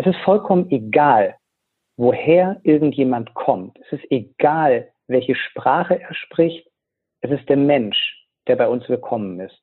Es ist vollkommen egal, woher irgendjemand kommt. Es ist egal, welche Sprache er spricht. Es ist der Mensch, der bei uns willkommen ist.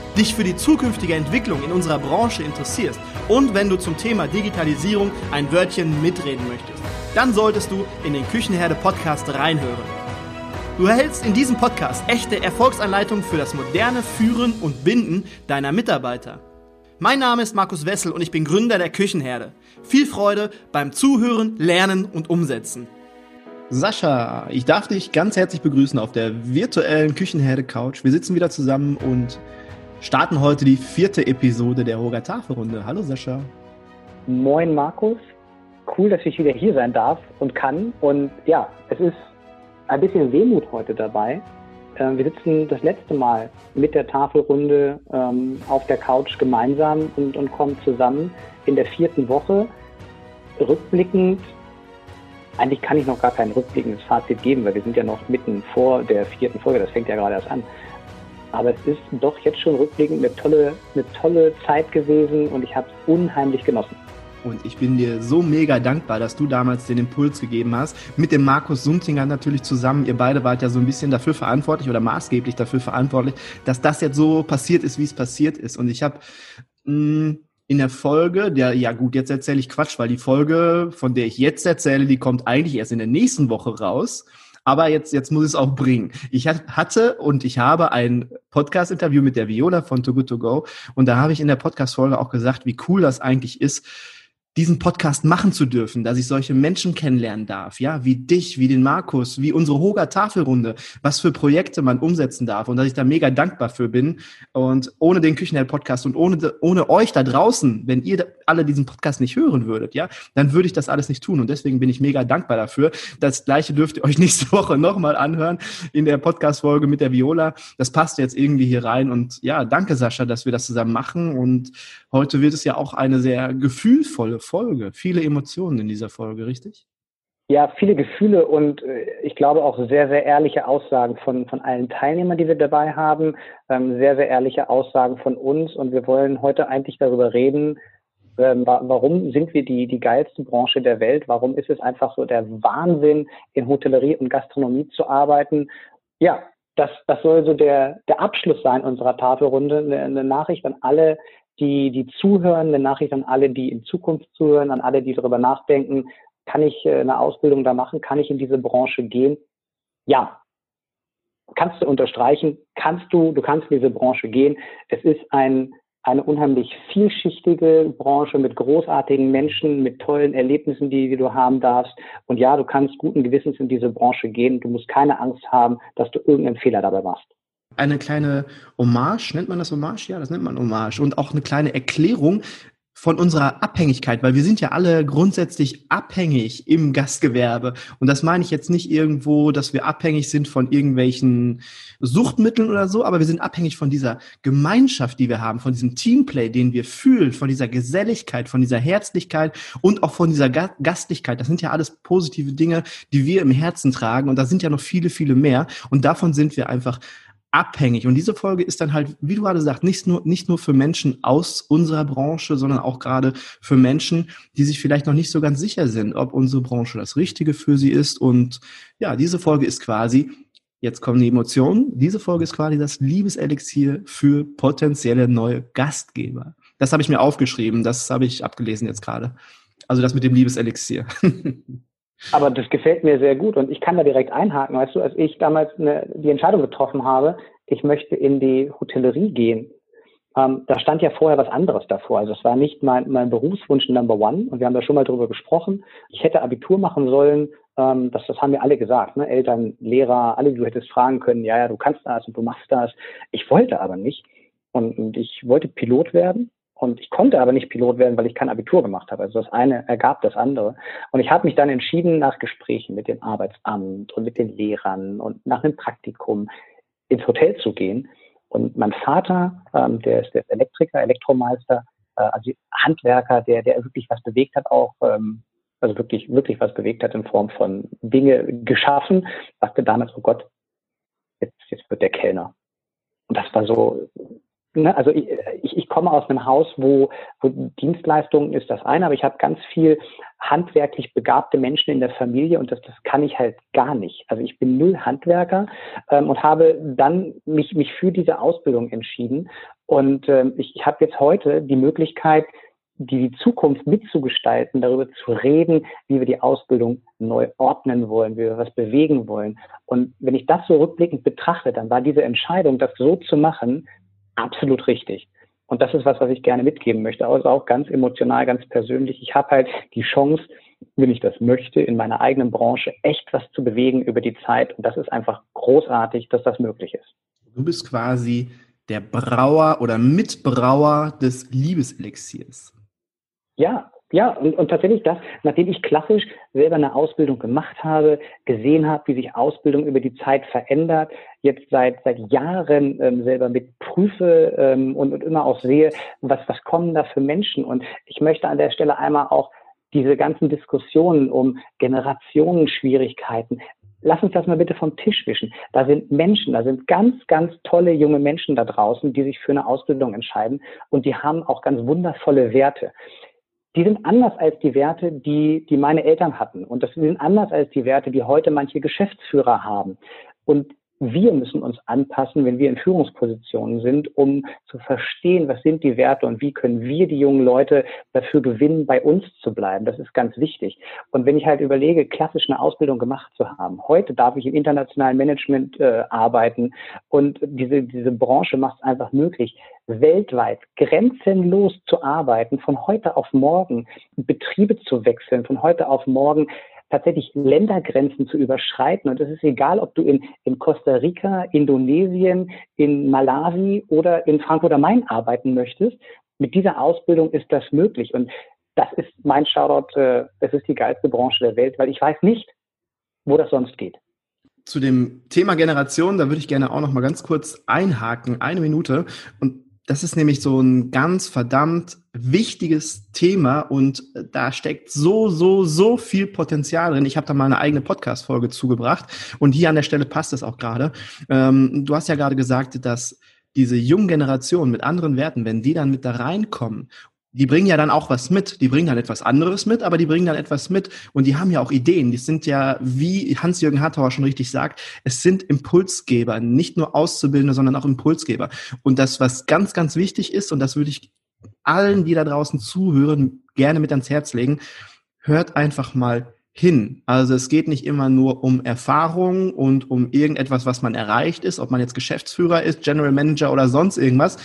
dich für die zukünftige Entwicklung in unserer Branche interessierst und wenn du zum Thema Digitalisierung ein Wörtchen mitreden möchtest, dann solltest du in den Küchenherde Podcast reinhören. Du erhältst in diesem Podcast echte Erfolgsanleitungen für das moderne Führen und Binden deiner Mitarbeiter. Mein Name ist Markus Wessel und ich bin Gründer der Küchenherde. Viel Freude beim Zuhören, Lernen und Umsetzen. Sascha, ich darf dich ganz herzlich begrüßen auf der virtuellen Küchenherde Couch. Wir sitzen wieder zusammen und starten heute die vierte Episode der Roger Tafelrunde. Hallo Sascha. Moin Markus. Cool, dass ich wieder hier sein darf und kann. Und ja, es ist ein bisschen Wehmut heute dabei. Ähm, wir sitzen das letzte Mal mit der Tafelrunde ähm, auf der Couch gemeinsam und, und kommen zusammen in der vierten Woche. Rückblickend, eigentlich kann ich noch gar kein rückblickendes Fazit geben, weil wir sind ja noch mitten vor der vierten Folge, das fängt ja gerade erst an. Aber es ist doch jetzt schon rückblickend eine tolle, eine tolle Zeit gewesen und ich habe es unheimlich genossen. Und ich bin dir so mega dankbar, dass du damals den Impuls gegeben hast. Mit dem Markus Suntinger natürlich zusammen. Ihr beide wart ja so ein bisschen dafür verantwortlich oder maßgeblich dafür verantwortlich, dass das jetzt so passiert ist, wie es passiert ist. Und ich habe mm, in der Folge, der, ja gut, jetzt erzähle ich Quatsch, weil die Folge, von der ich jetzt erzähle, die kommt eigentlich erst in der nächsten Woche raus. Aber jetzt, jetzt muss ich es auch bringen. Ich hatte und ich habe ein Podcast-Interview mit der Viola von Too Good To Go. Und da habe ich in der Podcast-Folge auch gesagt, wie cool das eigentlich ist, diesen Podcast machen zu dürfen, dass ich solche Menschen kennenlernen darf, ja, wie dich, wie den Markus, wie unsere Hoga Tafelrunde, was für Projekte man umsetzen darf und dass ich da mega dankbar für bin. Und ohne den Küchenheld Podcast und ohne, ohne euch da draußen, wenn ihr alle diesen Podcast nicht hören würdet, ja, dann würde ich das alles nicht tun. Und deswegen bin ich mega dankbar dafür. Das Gleiche dürft ihr euch nächste Woche nochmal anhören in der Podcast-Folge mit der Viola. Das passt jetzt irgendwie hier rein. Und ja, danke Sascha, dass wir das zusammen machen. Und heute wird es ja auch eine sehr gefühlvolle Folge, viele Emotionen in dieser Folge, richtig? Ja, viele Gefühle und äh, ich glaube auch sehr, sehr ehrliche Aussagen von, von allen Teilnehmern, die wir dabei haben, ähm, sehr, sehr ehrliche Aussagen von uns und wir wollen heute eigentlich darüber reden, ähm, warum sind wir die, die geilste Branche der Welt? Warum ist es einfach so der Wahnsinn, in Hotellerie und Gastronomie zu arbeiten? Ja, das, das soll so der, der Abschluss sein unserer Tafelrunde. Eine, eine Nachricht an alle, die, die zuhören, eine Nachricht an alle, die in Zukunft zuhören, an alle, die darüber nachdenken, kann ich äh, eine Ausbildung da machen, kann ich in diese Branche gehen? Ja, kannst du unterstreichen, kannst du, du kannst in diese Branche gehen. Es ist ein, eine unheimlich vielschichtige Branche mit großartigen Menschen, mit tollen Erlebnissen, die, die du haben darfst. Und ja, du kannst guten Gewissens in diese Branche gehen. Du musst keine Angst haben, dass du irgendeinen Fehler dabei machst eine kleine Hommage, nennt man das Hommage? Ja, das nennt man Hommage. Und auch eine kleine Erklärung von unserer Abhängigkeit, weil wir sind ja alle grundsätzlich abhängig im Gastgewerbe. Und das meine ich jetzt nicht irgendwo, dass wir abhängig sind von irgendwelchen Suchtmitteln oder so, aber wir sind abhängig von dieser Gemeinschaft, die wir haben, von diesem Teamplay, den wir fühlen, von dieser Geselligkeit, von dieser Herzlichkeit und auch von dieser Gastlichkeit. Das sind ja alles positive Dinge, die wir im Herzen tragen. Und da sind ja noch viele, viele mehr. Und davon sind wir einfach abhängig. Und diese Folge ist dann halt, wie du gerade sagst, nicht nur, nicht nur für Menschen aus unserer Branche, sondern auch gerade für Menschen, die sich vielleicht noch nicht so ganz sicher sind, ob unsere Branche das Richtige für sie ist. Und ja, diese Folge ist quasi, jetzt kommen die Emotionen, diese Folge ist quasi das Liebeselixier für potenzielle neue Gastgeber. Das habe ich mir aufgeschrieben, das habe ich abgelesen jetzt gerade. Also das mit dem Liebeselixier. Aber das gefällt mir sehr gut und ich kann da direkt einhaken. Weißt du, als ich damals eine, die Entscheidung getroffen habe, ich möchte in die Hotellerie gehen, ähm, da stand ja vorher was anderes davor. Also es war nicht mein, mein Berufswunsch Number One und wir haben da schon mal drüber gesprochen. Ich hätte Abitur machen sollen, ähm, das, das haben mir alle gesagt, ne? Eltern, Lehrer, alle, du hättest fragen können, ja, ja, du kannst das und du machst das. Ich wollte aber nicht und, und ich wollte Pilot werden und ich konnte aber nicht Pilot werden, weil ich kein Abitur gemacht habe. Also das eine ergab das andere. Und ich habe mich dann entschieden, nach Gesprächen mit dem Arbeitsamt und mit den Lehrern und nach einem Praktikum ins Hotel zu gehen und mein Vater, ähm, der ist der Elektriker, Elektromeister, äh, also Handwerker, der, der wirklich was bewegt hat, auch ähm, also wirklich, wirklich was bewegt hat in Form von Dinge geschaffen, sagte damals, oh Gott, jetzt, jetzt wird der Kellner. Und das war so Ne, also ich, ich, komme aus einem Haus, wo, wo Dienstleistungen ist das eine, aber ich habe ganz viel handwerklich begabte Menschen in der Familie und das, das kann ich halt gar nicht. Also ich bin null Handwerker ähm, und habe dann mich, mich für diese Ausbildung entschieden. Und ähm, ich, ich habe jetzt heute die Möglichkeit, die Zukunft mitzugestalten, darüber zu reden, wie wir die Ausbildung neu ordnen wollen, wie wir was bewegen wollen. Und wenn ich das so rückblickend betrachte, dann war diese Entscheidung, das so zu machen, absolut richtig. Und das ist was, was ich gerne mitgeben möchte. Also auch ganz emotional, ganz persönlich. Ich habe halt die Chance, wenn ich das möchte, in meiner eigenen Branche echt was zu bewegen über die Zeit. Und das ist einfach großartig, dass das möglich ist. Du bist quasi der Brauer oder Mitbrauer des Liebeselixiers. Ja, ja, und, und tatsächlich das, nachdem ich klassisch selber eine Ausbildung gemacht habe, gesehen habe, wie sich Ausbildung über die Zeit verändert, jetzt seit seit Jahren ähm, selber mit prüfe ähm, und, und immer auch sehe, was was kommen da für Menschen. Und ich möchte an der Stelle einmal auch diese ganzen Diskussionen um Generationenschwierigkeiten, lass uns das mal bitte vom Tisch wischen. Da sind Menschen, da sind ganz, ganz tolle junge Menschen da draußen, die sich für eine Ausbildung entscheiden und die haben auch ganz wundervolle Werte die sind anders als die Werte, die, die meine Eltern hatten. Und das sind anders als die Werte, die heute manche Geschäftsführer haben. Und wir müssen uns anpassen, wenn wir in Führungspositionen sind, um zu verstehen, was sind die Werte und wie können wir die jungen Leute dafür gewinnen, bei uns zu bleiben. Das ist ganz wichtig. Und wenn ich halt überlege, klassisch eine Ausbildung gemacht zu haben, heute darf ich im internationalen Management äh, arbeiten und diese, diese Branche macht es einfach möglich, weltweit grenzenlos zu arbeiten, von heute auf morgen Betriebe zu wechseln, von heute auf morgen tatsächlich Ländergrenzen zu überschreiten. Und es ist egal, ob du in, in Costa Rica, Indonesien, in Malawi oder in Frankfurt am Main arbeiten möchtest. Mit dieser Ausbildung ist das möglich. Und das ist mein Shoutout, äh, es ist die geilste Branche der Welt, weil ich weiß nicht, wo das sonst geht. Zu dem Thema Generation, da würde ich gerne auch noch mal ganz kurz einhaken, eine Minute. Und das ist nämlich so ein ganz verdammt wichtiges Thema und da steckt so, so, so viel Potenzial drin. Ich habe da mal eine eigene Podcast-Folge zugebracht und hier an der Stelle passt es auch gerade. Ähm, du hast ja gerade gesagt, dass diese jungen Generationen mit anderen Werten, wenn die dann mit da reinkommen die bringen ja dann auch was mit. Die bringen dann etwas anderes mit, aber die bringen dann etwas mit und die haben ja auch Ideen. Die sind ja, wie Hans-Jürgen Hartauer schon richtig sagt, es sind Impulsgeber, nicht nur Auszubildende, sondern auch Impulsgeber. Und das, was ganz, ganz wichtig ist, und das würde ich allen, die da draußen zuhören, gerne mit ans Herz legen, hört einfach mal hin. Also es geht nicht immer nur um Erfahrung und um irgendetwas, was man erreicht ist, ob man jetzt Geschäftsführer ist, General Manager oder sonst irgendwas,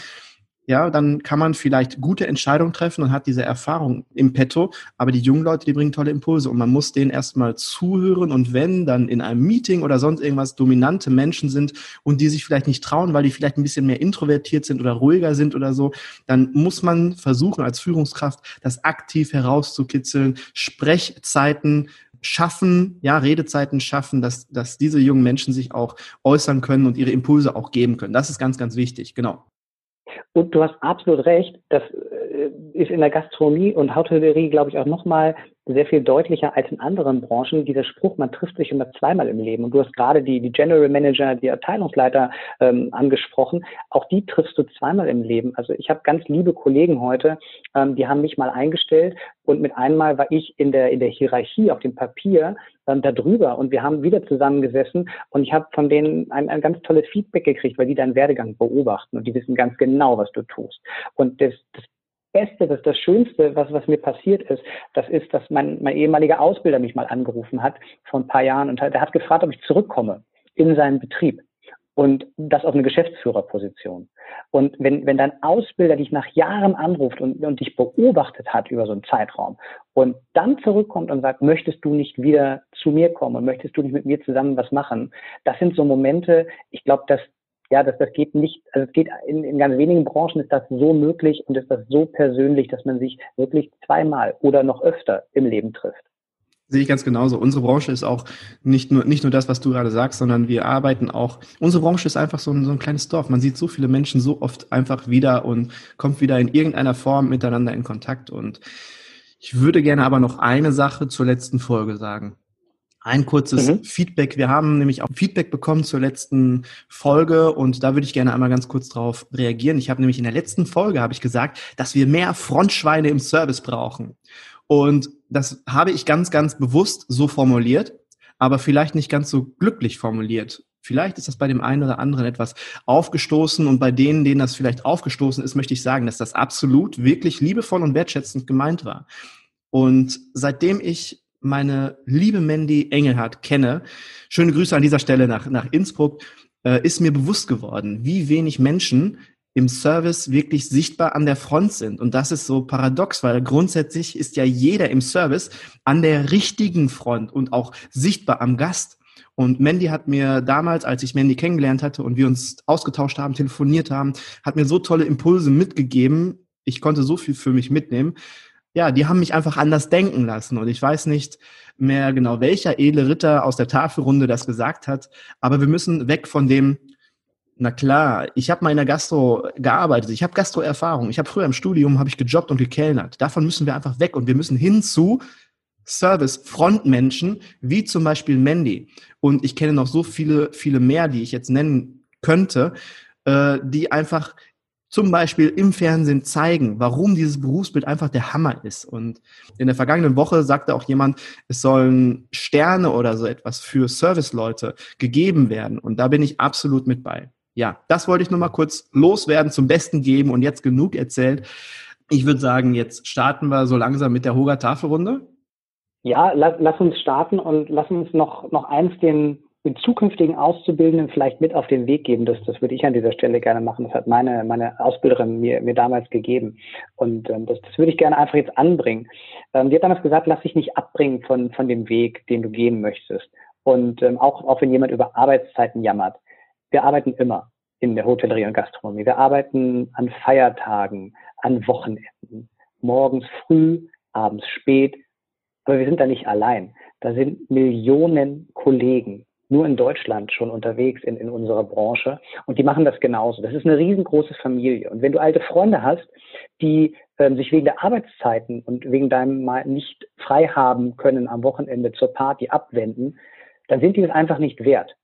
ja, dann kann man vielleicht gute Entscheidungen treffen und hat diese Erfahrung im Petto. Aber die jungen Leute, die bringen tolle Impulse und man muss denen erstmal zuhören. Und wenn dann in einem Meeting oder sonst irgendwas dominante Menschen sind und die sich vielleicht nicht trauen, weil die vielleicht ein bisschen mehr introvertiert sind oder ruhiger sind oder so, dann muss man versuchen, als Führungskraft das aktiv herauszukitzeln, Sprechzeiten schaffen, ja, Redezeiten schaffen, dass, dass diese jungen Menschen sich auch äußern können und ihre Impulse auch geben können. Das ist ganz, ganz wichtig, genau. Und du hast absolut recht, das äh, ist in der Gastronomie und Hotellerie, glaube ich, auch nochmal sehr viel deutlicher als in anderen Branchen. Dieser Spruch, man trifft sich immer zweimal im Leben. Und du hast gerade die, die General Manager, die Abteilungsleiter ähm, angesprochen. Auch die triffst du zweimal im Leben. Also ich habe ganz liebe Kollegen heute, ähm, die haben mich mal eingestellt und mit einmal war ich in der, in der Hierarchie auf dem Papier ähm, da und wir haben wieder zusammengesessen und ich habe von denen ein, ein ganz tolles Feedback gekriegt, weil die deinen Werdegang beobachten und die wissen ganz genau, was du tust. Und das, das Beste, das das Schönste, was, was mir passiert ist, das ist, dass mein, mein ehemaliger Ausbilder mich mal angerufen hat vor ein paar Jahren und der hat gefragt, ob ich zurückkomme in seinen Betrieb. und das auf eine Geschäftsführerposition. Und wenn, wenn dein Ausbilder dich nach Jahren anruft und, und dich beobachtet hat über so einen Zeitraum und dann zurückkommt und sagt, möchtest du nicht wieder zu mir kommen und möchtest du nicht mit mir zusammen was machen, das sind so Momente, ich glaube, dass ja, das, das geht nicht, also es geht in, in ganz wenigen Branchen ist das so möglich und ist das so persönlich, dass man sich wirklich zweimal oder noch öfter im Leben trifft. Sehe ich ganz genauso. Unsere Branche ist auch nicht nur, nicht nur das, was du gerade sagst, sondern wir arbeiten auch, unsere Branche ist einfach so ein, so ein kleines Dorf. Man sieht so viele Menschen so oft einfach wieder und kommt wieder in irgendeiner Form miteinander in Kontakt. Und ich würde gerne aber noch eine Sache zur letzten Folge sagen. Ein kurzes mhm. Feedback. Wir haben nämlich auch Feedback bekommen zur letzten Folge und da würde ich gerne einmal ganz kurz drauf reagieren. Ich habe nämlich in der letzten Folge habe ich gesagt, dass wir mehr Frontschweine im Service brauchen. Und das habe ich ganz, ganz bewusst so formuliert, aber vielleicht nicht ganz so glücklich formuliert. Vielleicht ist das bei dem einen oder anderen etwas aufgestoßen und bei denen, denen das vielleicht aufgestoßen ist, möchte ich sagen, dass das absolut wirklich liebevoll und wertschätzend gemeint war. Und seitdem ich meine liebe Mandy Engelhardt kenne, schöne Grüße an dieser Stelle nach, nach Innsbruck, äh, ist mir bewusst geworden, wie wenig Menschen im Service wirklich sichtbar an der Front sind. Und das ist so paradox, weil grundsätzlich ist ja jeder im Service an der richtigen Front und auch sichtbar am Gast. Und Mandy hat mir damals, als ich Mandy kennengelernt hatte und wir uns ausgetauscht haben, telefoniert haben, hat mir so tolle Impulse mitgegeben. Ich konnte so viel für mich mitnehmen. Ja, die haben mich einfach anders denken lassen. Und ich weiß nicht mehr genau, welcher edle Ritter aus der Tafelrunde das gesagt hat. Aber wir müssen weg von dem, na klar, ich habe mal in der Gastro gearbeitet, ich habe Gastro-Erfahrung, ich habe früher im Studium habe ich gejobbt und gekellnert. Davon müssen wir einfach weg und wir müssen hin zu Service-Frontmenschen, wie zum Beispiel Mandy. Und ich kenne noch so viele, viele mehr, die ich jetzt nennen könnte, äh, die einfach zum Beispiel im Fernsehen zeigen, warum dieses Berufsbild einfach der Hammer ist. Und in der vergangenen Woche sagte auch jemand, es sollen Sterne oder so etwas für Serviceleute gegeben werden. Und da bin ich absolut mit bei ja, das wollte ich nur mal kurz loswerden, zum Besten geben und jetzt genug erzählt. Ich würde sagen, jetzt starten wir so langsam mit der Hoga Tafelrunde. Ja, lass, lass uns starten und lass uns noch, noch eins den, den zukünftigen Auszubildenden vielleicht mit auf den Weg geben. Das, das würde ich an dieser Stelle gerne machen. Das hat meine, meine Ausbilderin mir, mir damals gegeben. Und ähm, das, das würde ich gerne einfach jetzt anbringen. Ähm, die hat damals gesagt, lass dich nicht abbringen von, von dem Weg, den du gehen möchtest. Und ähm, auch, auch wenn jemand über Arbeitszeiten jammert wir arbeiten immer in der Hotellerie und Gastronomie. Wir arbeiten an Feiertagen, an Wochenenden, morgens früh, abends spät. Aber wir sind da nicht allein. Da sind Millionen Kollegen nur in Deutschland schon unterwegs in, in unserer Branche und die machen das genauso. Das ist eine riesengroße Familie. Und wenn du alte Freunde hast, die ähm, sich wegen der Arbeitszeiten und wegen deinem mal nicht frei haben können am Wochenende zur Party abwenden, dann sind die das einfach nicht wert.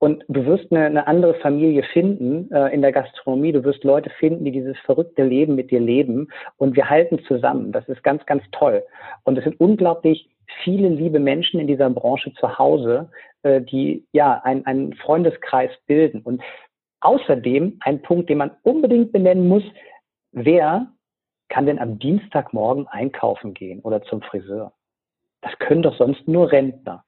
Und du wirst eine, eine andere Familie finden äh, in der Gastronomie. Du wirst Leute finden, die dieses verrückte Leben mit dir leben. Und wir halten zusammen. Das ist ganz, ganz toll. Und es sind unglaublich viele liebe Menschen in dieser Branche zu Hause, äh, die ja einen, einen Freundeskreis bilden. Und außerdem ein Punkt, den man unbedingt benennen muss, wer kann denn am Dienstagmorgen einkaufen gehen oder zum Friseur? Das können doch sonst nur Rentner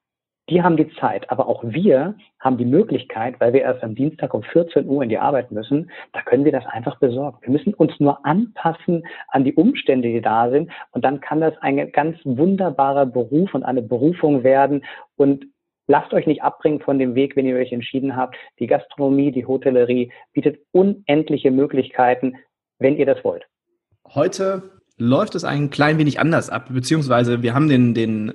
die haben die Zeit, aber auch wir haben die Möglichkeit, weil wir erst am Dienstag um 14 Uhr in die Arbeit müssen, da können wir das einfach besorgen. Wir müssen uns nur anpassen an die Umstände, die da sind und dann kann das ein ganz wunderbarer Beruf und eine Berufung werden und lasst euch nicht abbringen von dem Weg, wenn ihr euch entschieden habt. Die Gastronomie, die Hotellerie bietet unendliche Möglichkeiten, wenn ihr das wollt. Heute läuft es ein klein wenig anders ab, beziehungsweise wir haben den, den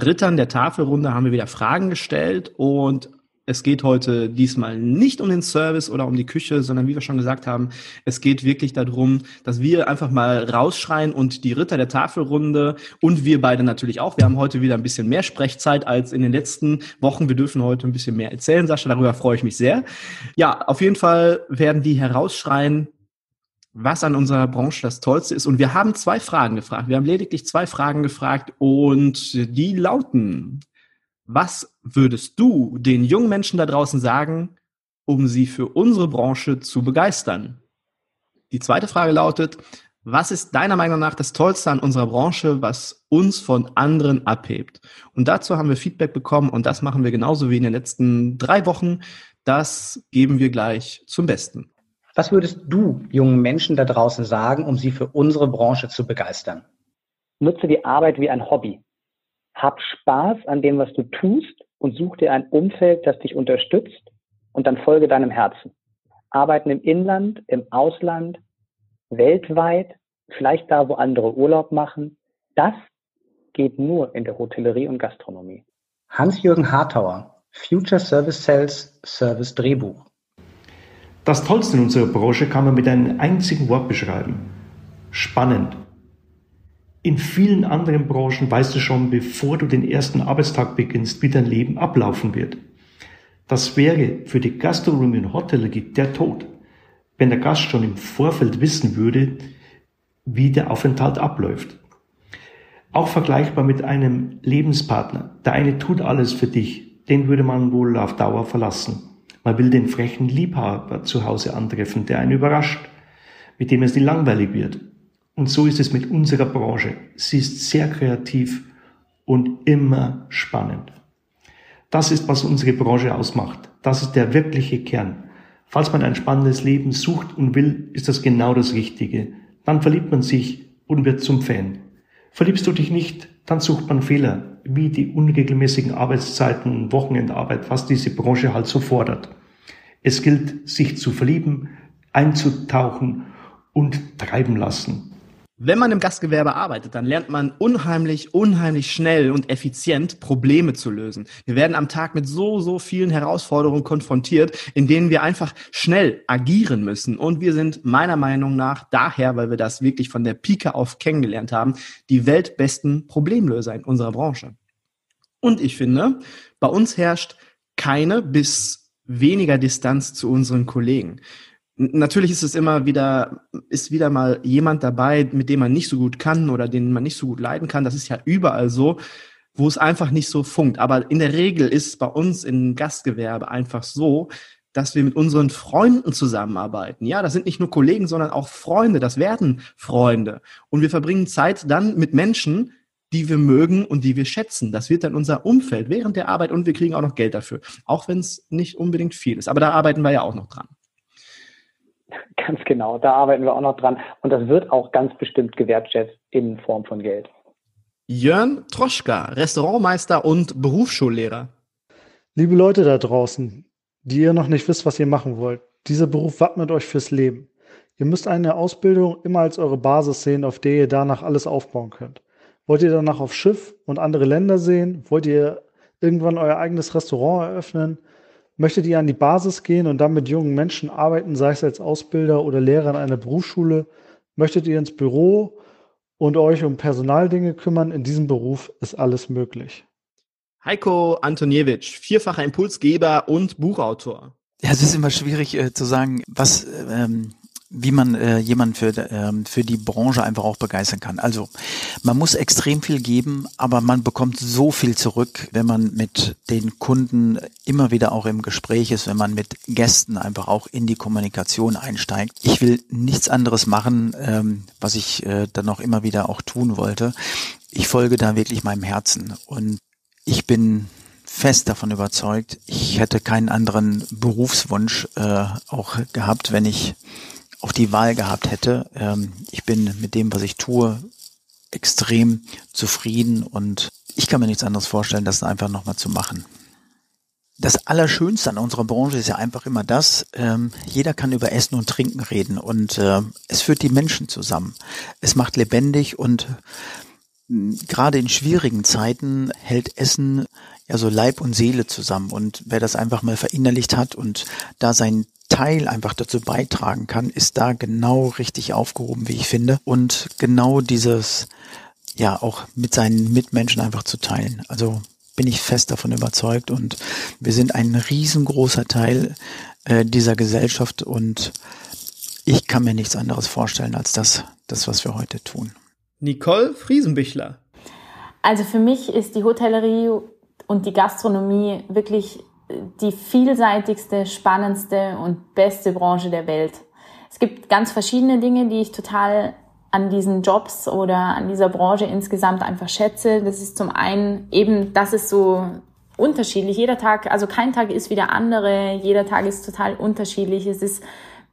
Rittern der Tafelrunde haben wir wieder Fragen gestellt und es geht heute diesmal nicht um den Service oder um die Küche, sondern wie wir schon gesagt haben, es geht wirklich darum, dass wir einfach mal rausschreien und die Ritter der Tafelrunde und wir beide natürlich auch. Wir haben heute wieder ein bisschen mehr Sprechzeit als in den letzten Wochen. Wir dürfen heute ein bisschen mehr erzählen, Sascha. Darüber freue ich mich sehr. Ja, auf jeden Fall werden die herausschreien, was an unserer Branche das Tollste ist. Und wir haben zwei Fragen gefragt. Wir haben lediglich zwei Fragen gefragt und die lauten, was würdest du den jungen Menschen da draußen sagen, um sie für unsere Branche zu begeistern? Die zweite Frage lautet, was ist deiner Meinung nach das Tollste an unserer Branche, was uns von anderen abhebt? Und dazu haben wir Feedback bekommen und das machen wir genauso wie in den letzten drei Wochen. Das geben wir gleich zum Besten. Was würdest du jungen Menschen da draußen sagen, um sie für unsere Branche zu begeistern? Nutze die Arbeit wie ein Hobby. Hab Spaß an dem, was du tust und such dir ein Umfeld, das dich unterstützt und dann folge deinem Herzen. Arbeiten im Inland, im Ausland, weltweit, vielleicht da, wo andere Urlaub machen, das geht nur in der Hotellerie und Gastronomie. Hans-Jürgen Hartauer, Future Service Sales, Service Drehbuch. Das Tollste in unserer Branche kann man mit einem einzigen Wort beschreiben. Spannend. In vielen anderen Branchen weißt du schon, bevor du den ersten Arbeitstag beginnst, wie dein Leben ablaufen wird. Das wäre für die Gastronomie und Hotellerie der Tod, wenn der Gast schon im Vorfeld wissen würde, wie der Aufenthalt abläuft. Auch vergleichbar mit einem Lebenspartner. Der eine tut alles für dich, den würde man wohl auf Dauer verlassen. Man will den frechen Liebhaber zu Hause antreffen, der einen überrascht, mit dem es nie langweilig wird. Und so ist es mit unserer Branche. Sie ist sehr kreativ und immer spannend. Das ist, was unsere Branche ausmacht. Das ist der wirkliche Kern. Falls man ein spannendes Leben sucht und will, ist das genau das Richtige. Dann verliebt man sich und wird zum Fan. Verliebst du dich nicht, dann sucht man Fehler, wie die unregelmäßigen Arbeitszeiten, Wochenendarbeit, was diese Branche halt so fordert. Es gilt, sich zu verlieben, einzutauchen und treiben lassen. Wenn man im Gastgewerbe arbeitet, dann lernt man unheimlich, unheimlich schnell und effizient Probleme zu lösen. Wir werden am Tag mit so, so vielen Herausforderungen konfrontiert, in denen wir einfach schnell agieren müssen. Und wir sind meiner Meinung nach daher, weil wir das wirklich von der Pike auf kennengelernt haben, die weltbesten Problemlöser in unserer Branche. Und ich finde, bei uns herrscht keine bis weniger Distanz zu unseren Kollegen. Natürlich ist es immer wieder, ist wieder mal jemand dabei, mit dem man nicht so gut kann oder den man nicht so gut leiden kann. Das ist ja überall so, wo es einfach nicht so funkt. Aber in der Regel ist es bei uns im Gastgewerbe einfach so, dass wir mit unseren Freunden zusammenarbeiten. Ja, das sind nicht nur Kollegen, sondern auch Freunde. Das werden Freunde. Und wir verbringen Zeit dann mit Menschen, die wir mögen und die wir schätzen. Das wird dann unser Umfeld während der Arbeit und wir kriegen auch noch Geld dafür. Auch wenn es nicht unbedingt viel ist. Aber da arbeiten wir ja auch noch dran. Ganz genau, da arbeiten wir auch noch dran. Und das wird auch ganz bestimmt gewertschätzt in Form von Geld. Jörn Troschka, Restaurantmeister und Berufsschullehrer. Liebe Leute da draußen, die ihr noch nicht wisst, was ihr machen wollt, dieser Beruf wappnet euch fürs Leben. Ihr müsst eine Ausbildung immer als eure Basis sehen, auf der ihr danach alles aufbauen könnt. Wollt ihr danach auf Schiff und andere Länder sehen? Wollt ihr irgendwann euer eigenes Restaurant eröffnen? Möchtet ihr an die Basis gehen und dann mit jungen Menschen arbeiten, sei es als Ausbilder oder Lehrer in einer Berufsschule? Möchtet ihr ins Büro und euch um Personaldinge kümmern? In diesem Beruf ist alles möglich. Heiko Antoniewicz, vierfacher Impulsgeber und Buchautor. Ja, es ist immer schwierig äh, zu sagen, was ähm, wie man äh, jemanden für, ähm, für die Branche einfach auch begeistern kann. Also man muss extrem viel geben, aber man bekommt so viel zurück, wenn man mit den Kunden immer wieder auch im Gespräch ist, wenn man mit Gästen einfach auch in die Kommunikation einsteigt. Ich will nichts anderes machen, ähm, was ich äh, dann auch immer wieder auch tun wollte. Ich folge da wirklich meinem Herzen und ich bin fest davon überzeugt, ich hätte keinen anderen Berufswunsch äh, auch gehabt, wenn ich auch die Wahl gehabt hätte. Ähm, ich bin mit dem, was ich tue, extrem zufrieden und ich kann mir nichts anderes vorstellen, das einfach nochmal zu machen. Das Allerschönste an unserer Branche ist ja einfach immer das, ähm, jeder kann über Essen und Trinken reden und äh, es führt die Menschen zusammen. Es macht lebendig und äh, gerade in schwierigen Zeiten hält Essen ja so Leib und Seele zusammen und wer das einfach mal verinnerlicht hat und da sein Teil einfach dazu beitragen kann, ist da genau richtig aufgehoben, wie ich finde. Und genau dieses, ja, auch mit seinen Mitmenschen einfach zu teilen. Also bin ich fest davon überzeugt und wir sind ein riesengroßer Teil äh, dieser Gesellschaft und ich kann mir nichts anderes vorstellen als das, das, was wir heute tun. Nicole Friesenbichler. Also für mich ist die Hotellerie und die Gastronomie wirklich die vielseitigste, spannendste und beste Branche der Welt. Es gibt ganz verschiedene Dinge, die ich total an diesen Jobs oder an dieser Branche insgesamt einfach schätze. Das ist zum einen eben, dass es so unterschiedlich. Jeder Tag, also kein Tag ist wie der andere, jeder Tag ist total unterschiedlich. Es ist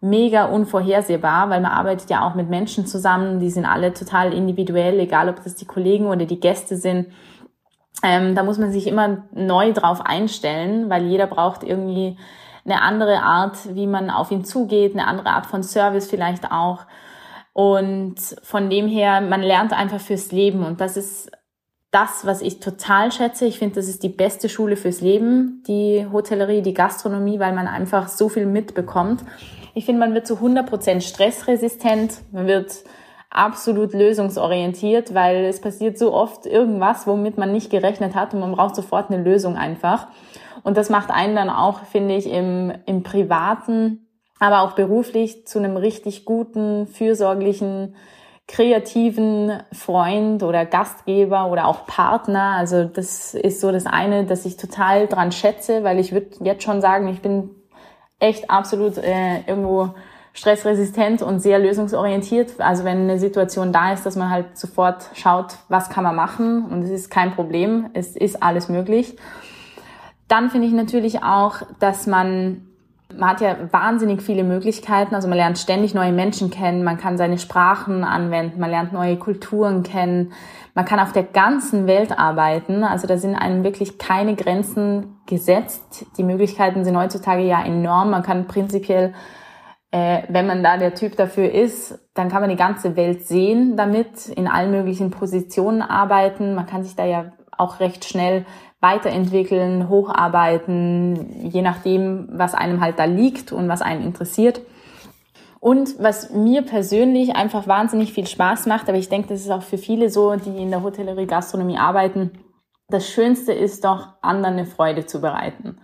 mega unvorhersehbar, weil man arbeitet ja auch mit Menschen zusammen, die sind alle total individuell, egal ob das die Kollegen oder die Gäste sind. Ähm, da muss man sich immer neu drauf einstellen, weil jeder braucht irgendwie eine andere Art, wie man auf ihn zugeht, eine andere Art von Service vielleicht auch. Und von dem her, man lernt einfach fürs Leben und das ist das, was ich total schätze. Ich finde, das ist die beste Schule fürs Leben, die Hotellerie, die Gastronomie, weil man einfach so viel mitbekommt. Ich finde, man wird zu 100% stressresistent, man wird absolut lösungsorientiert, weil es passiert so oft irgendwas, womit man nicht gerechnet hat und man braucht sofort eine Lösung einfach. Und das macht einen dann auch, finde ich, im, im privaten, aber auch beruflich zu einem richtig guten, fürsorglichen, kreativen Freund oder Gastgeber oder auch Partner. Also das ist so das eine, dass ich total dran schätze, weil ich würde jetzt schon sagen, ich bin echt absolut äh, irgendwo stressresistent und sehr lösungsorientiert. Also wenn eine Situation da ist, dass man halt sofort schaut, was kann man machen und es ist kein Problem, es ist alles möglich. Dann finde ich natürlich auch, dass man man hat ja wahnsinnig viele Möglichkeiten. Also man lernt ständig neue Menschen kennen, man kann seine Sprachen anwenden, man lernt neue Kulturen kennen, man kann auf der ganzen Welt arbeiten. Also da sind einem wirklich keine Grenzen gesetzt. Die Möglichkeiten sind heutzutage ja enorm. Man kann prinzipiell, äh, wenn man da der Typ dafür ist, dann kann man die ganze Welt sehen damit, in allen möglichen Positionen arbeiten. Man kann sich da ja auch recht schnell weiterentwickeln, hocharbeiten, je nachdem, was einem halt da liegt und was einen interessiert. Und was mir persönlich einfach wahnsinnig viel Spaß macht, aber ich denke, das ist auch für viele so, die in der Hotellerie Gastronomie arbeiten, das Schönste ist doch, anderen eine Freude zu bereiten.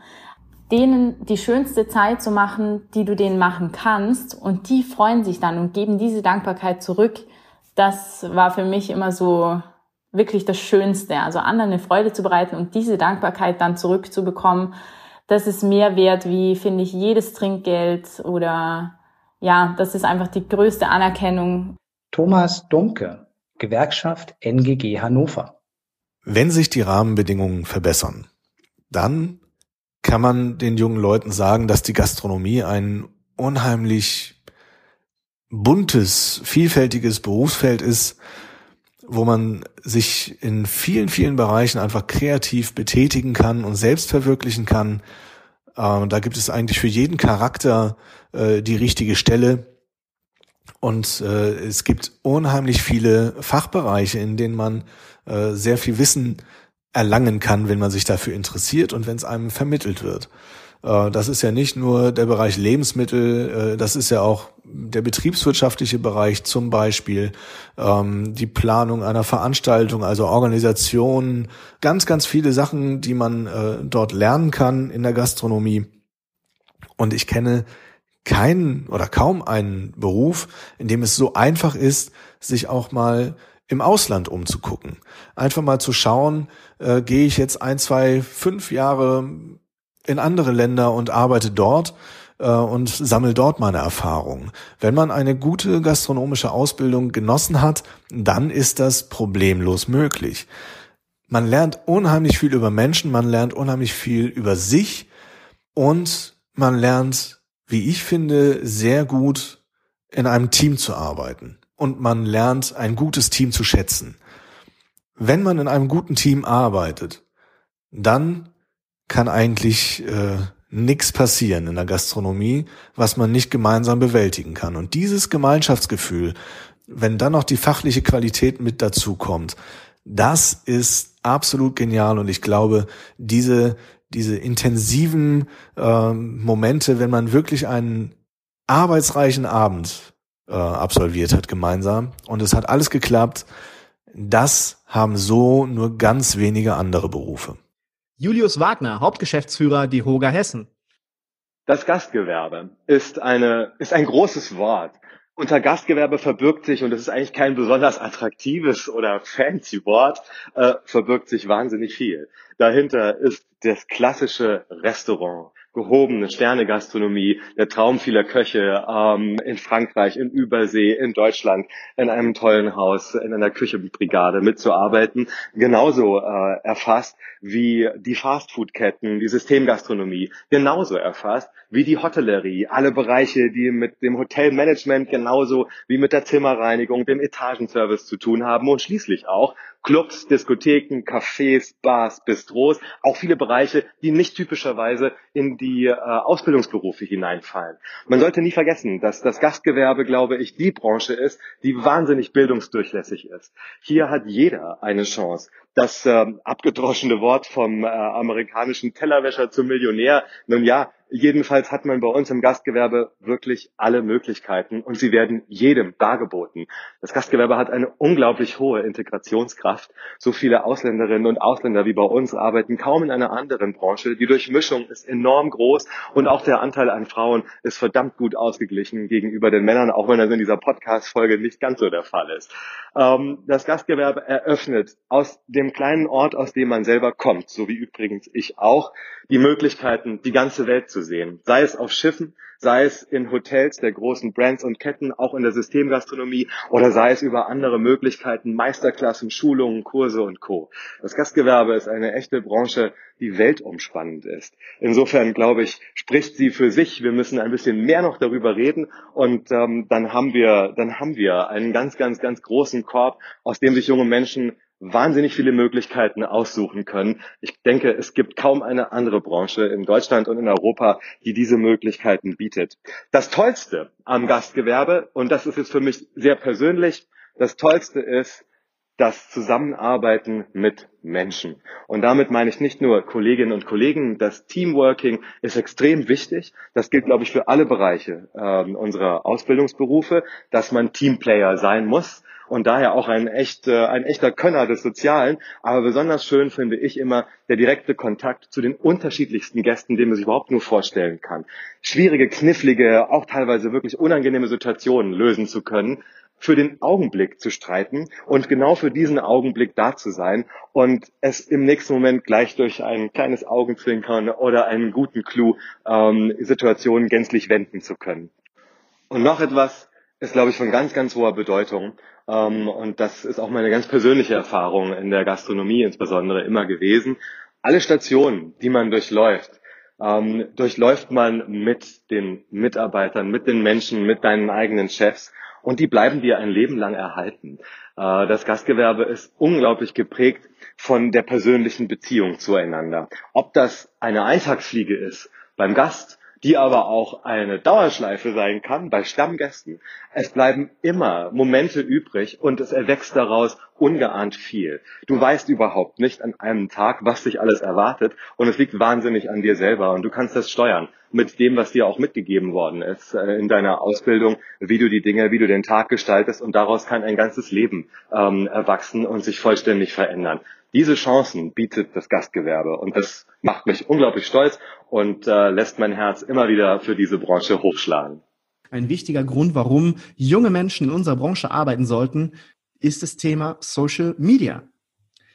Denen die schönste Zeit zu machen, die du denen machen kannst und die freuen sich dann und geben diese Dankbarkeit zurück. Das war für mich immer so wirklich das Schönste. Also anderen eine Freude zu bereiten und diese Dankbarkeit dann zurückzubekommen, das ist mehr wert wie, finde ich, jedes Trinkgeld oder ja, das ist einfach die größte Anerkennung. Thomas Domke, Gewerkschaft NGG Hannover. Wenn sich die Rahmenbedingungen verbessern, dann kann man den jungen Leuten sagen, dass die Gastronomie ein unheimlich buntes, vielfältiges Berufsfeld ist, wo man sich in vielen, vielen Bereichen einfach kreativ betätigen kann und selbst verwirklichen kann. Äh, da gibt es eigentlich für jeden Charakter äh, die richtige Stelle. Und äh, es gibt unheimlich viele Fachbereiche, in denen man äh, sehr viel Wissen erlangen kann, wenn man sich dafür interessiert und wenn es einem vermittelt wird. Äh, das ist ja nicht nur der Bereich Lebensmittel, äh, das ist ja auch der betriebswirtschaftliche Bereich zum Beispiel, ähm, die Planung einer Veranstaltung, also Organisation, ganz, ganz viele Sachen, die man äh, dort lernen kann in der Gastronomie. Und ich kenne keinen oder kaum einen Beruf, in dem es so einfach ist, sich auch mal im Ausland umzugucken. Einfach mal zu schauen, äh, gehe ich jetzt ein, zwei, fünf Jahre in andere Länder und arbeite dort äh, und sammle dort meine Erfahrungen. Wenn man eine gute gastronomische Ausbildung genossen hat, dann ist das problemlos möglich. Man lernt unheimlich viel über Menschen, man lernt unheimlich viel über sich und man lernt, wie ich finde, sehr gut in einem Team zu arbeiten. Und man lernt ein gutes Team zu schätzen. Wenn man in einem guten Team arbeitet, dann kann eigentlich äh, nichts passieren in der Gastronomie, was man nicht gemeinsam bewältigen kann. Und dieses Gemeinschaftsgefühl, wenn dann noch die fachliche Qualität mit dazu kommt, das ist absolut genial und ich glaube, diese diese intensiven äh, Momente, wenn man wirklich einen arbeitsreichen Abend äh, absolviert hat gemeinsam und es hat alles geklappt, das haben so nur ganz wenige andere Berufe. Julius Wagner, Hauptgeschäftsführer die Hoga Hessen. Das Gastgewerbe ist eine, ist ein großes Wort. Unter Gastgewerbe verbirgt sich, und das ist eigentlich kein besonders attraktives oder fancy Wort, äh, verbirgt sich wahnsinnig viel. Dahinter ist das klassische Restaurant, gehobene Sterne-Gastronomie, der Traum vieler Köche ähm, in Frankreich, in Übersee, in Deutschland, in einem tollen Haus, in einer Küchenbrigade mitzuarbeiten, genauso äh, erfasst wie die Fastfood-Ketten, die Systemgastronomie, genauso erfasst wie die Hotellerie, alle Bereiche, die mit dem Hotelmanagement genauso wie mit der Zimmerreinigung, dem Etagenservice zu tun haben und schließlich auch Clubs, Diskotheken, Cafés, Bars, Bistros, auch viele Bereiche, die nicht typischerweise in die äh, Ausbildungsberufe hineinfallen. Man sollte nie vergessen, dass das Gastgewerbe, glaube ich, die Branche ist, die wahnsinnig bildungsdurchlässig ist. Hier hat jeder eine Chance. Das äh, abgedroschene Wort vom äh, amerikanischen Tellerwäscher zum Millionär, nun ja, Jedenfalls hat man bei uns im Gastgewerbe wirklich alle Möglichkeiten und sie werden jedem dargeboten. Das Gastgewerbe hat eine unglaublich hohe Integrationskraft. So viele Ausländerinnen und Ausländer wie bei uns arbeiten kaum in einer anderen Branche. Die Durchmischung ist enorm groß und auch der Anteil an Frauen ist verdammt gut ausgeglichen gegenüber den Männern, auch wenn das in dieser Podcast-Folge nicht ganz so der Fall ist. Ähm, das Gastgewerbe eröffnet aus dem kleinen Ort, aus dem man selber kommt, so wie übrigens ich auch, die Möglichkeiten, die ganze Welt zu sehen. Sei es auf Schiffen, sei es in Hotels der großen Brands und Ketten, auch in der Systemgastronomie oder sei es über andere Möglichkeiten, Meisterklassen, Schulungen, Kurse und Co. Das Gastgewerbe ist eine echte Branche, die weltumspannend ist. Insofern glaube ich, spricht sie für sich. Wir müssen ein bisschen mehr noch darüber reden und ähm, dann haben wir, dann haben wir einen ganz, ganz, ganz großen Korb, aus dem sich junge Menschen wahnsinnig viele Möglichkeiten aussuchen können. Ich denke, es gibt kaum eine andere Branche in Deutschland und in Europa, die diese Möglichkeiten bietet. Das Tollste am Gastgewerbe, und das ist jetzt für mich sehr persönlich, das Tollste ist das Zusammenarbeiten mit Menschen. Und damit meine ich nicht nur Kolleginnen und Kollegen, das Teamworking ist extrem wichtig. Das gilt, glaube ich, für alle Bereiche äh, unserer Ausbildungsberufe, dass man Teamplayer sein muss und daher auch ein, echt, äh, ein echter Könner des Sozialen. Aber besonders schön finde ich immer der direkte Kontakt zu den unterschiedlichsten Gästen, den man sich überhaupt nur vorstellen kann. Schwierige, knifflige, auch teilweise wirklich unangenehme Situationen lösen zu können für den Augenblick zu streiten und genau für diesen Augenblick da zu sein und es im nächsten Moment gleich durch ein kleines Augenzwinkern oder einen guten Clou ähm, Situationen gänzlich wenden zu können. Und noch etwas ist, glaube ich, von ganz, ganz hoher Bedeutung. Ähm, und das ist auch meine ganz persönliche Erfahrung in der Gastronomie insbesondere immer gewesen. Alle Stationen, die man durchläuft, ähm, durchläuft man mit den Mitarbeitern, mit den Menschen, mit deinen eigenen Chefs und die bleiben dir ein Leben lang erhalten. Äh, das Gastgewerbe ist unglaublich geprägt von der persönlichen Beziehung zueinander. Ob das eine Eintagsfliege ist beim Gast die aber auch eine Dauerschleife sein kann bei Stammgästen. Es bleiben immer Momente übrig und es erwächst daraus ungeahnt viel. Du weißt überhaupt nicht an einem Tag, was dich alles erwartet und es liegt wahnsinnig an dir selber und du kannst das steuern mit dem, was dir auch mitgegeben worden ist äh, in deiner Ausbildung, wie du die Dinge, wie du den Tag gestaltest und daraus kann ein ganzes Leben ähm, erwachsen und sich vollständig verändern. Diese Chancen bietet das Gastgewerbe und das macht mich unglaublich stolz und äh, lässt mein Herz immer wieder für diese Branche hochschlagen. Ein wichtiger Grund, warum junge Menschen in unserer Branche arbeiten sollten, ist das Thema Social Media.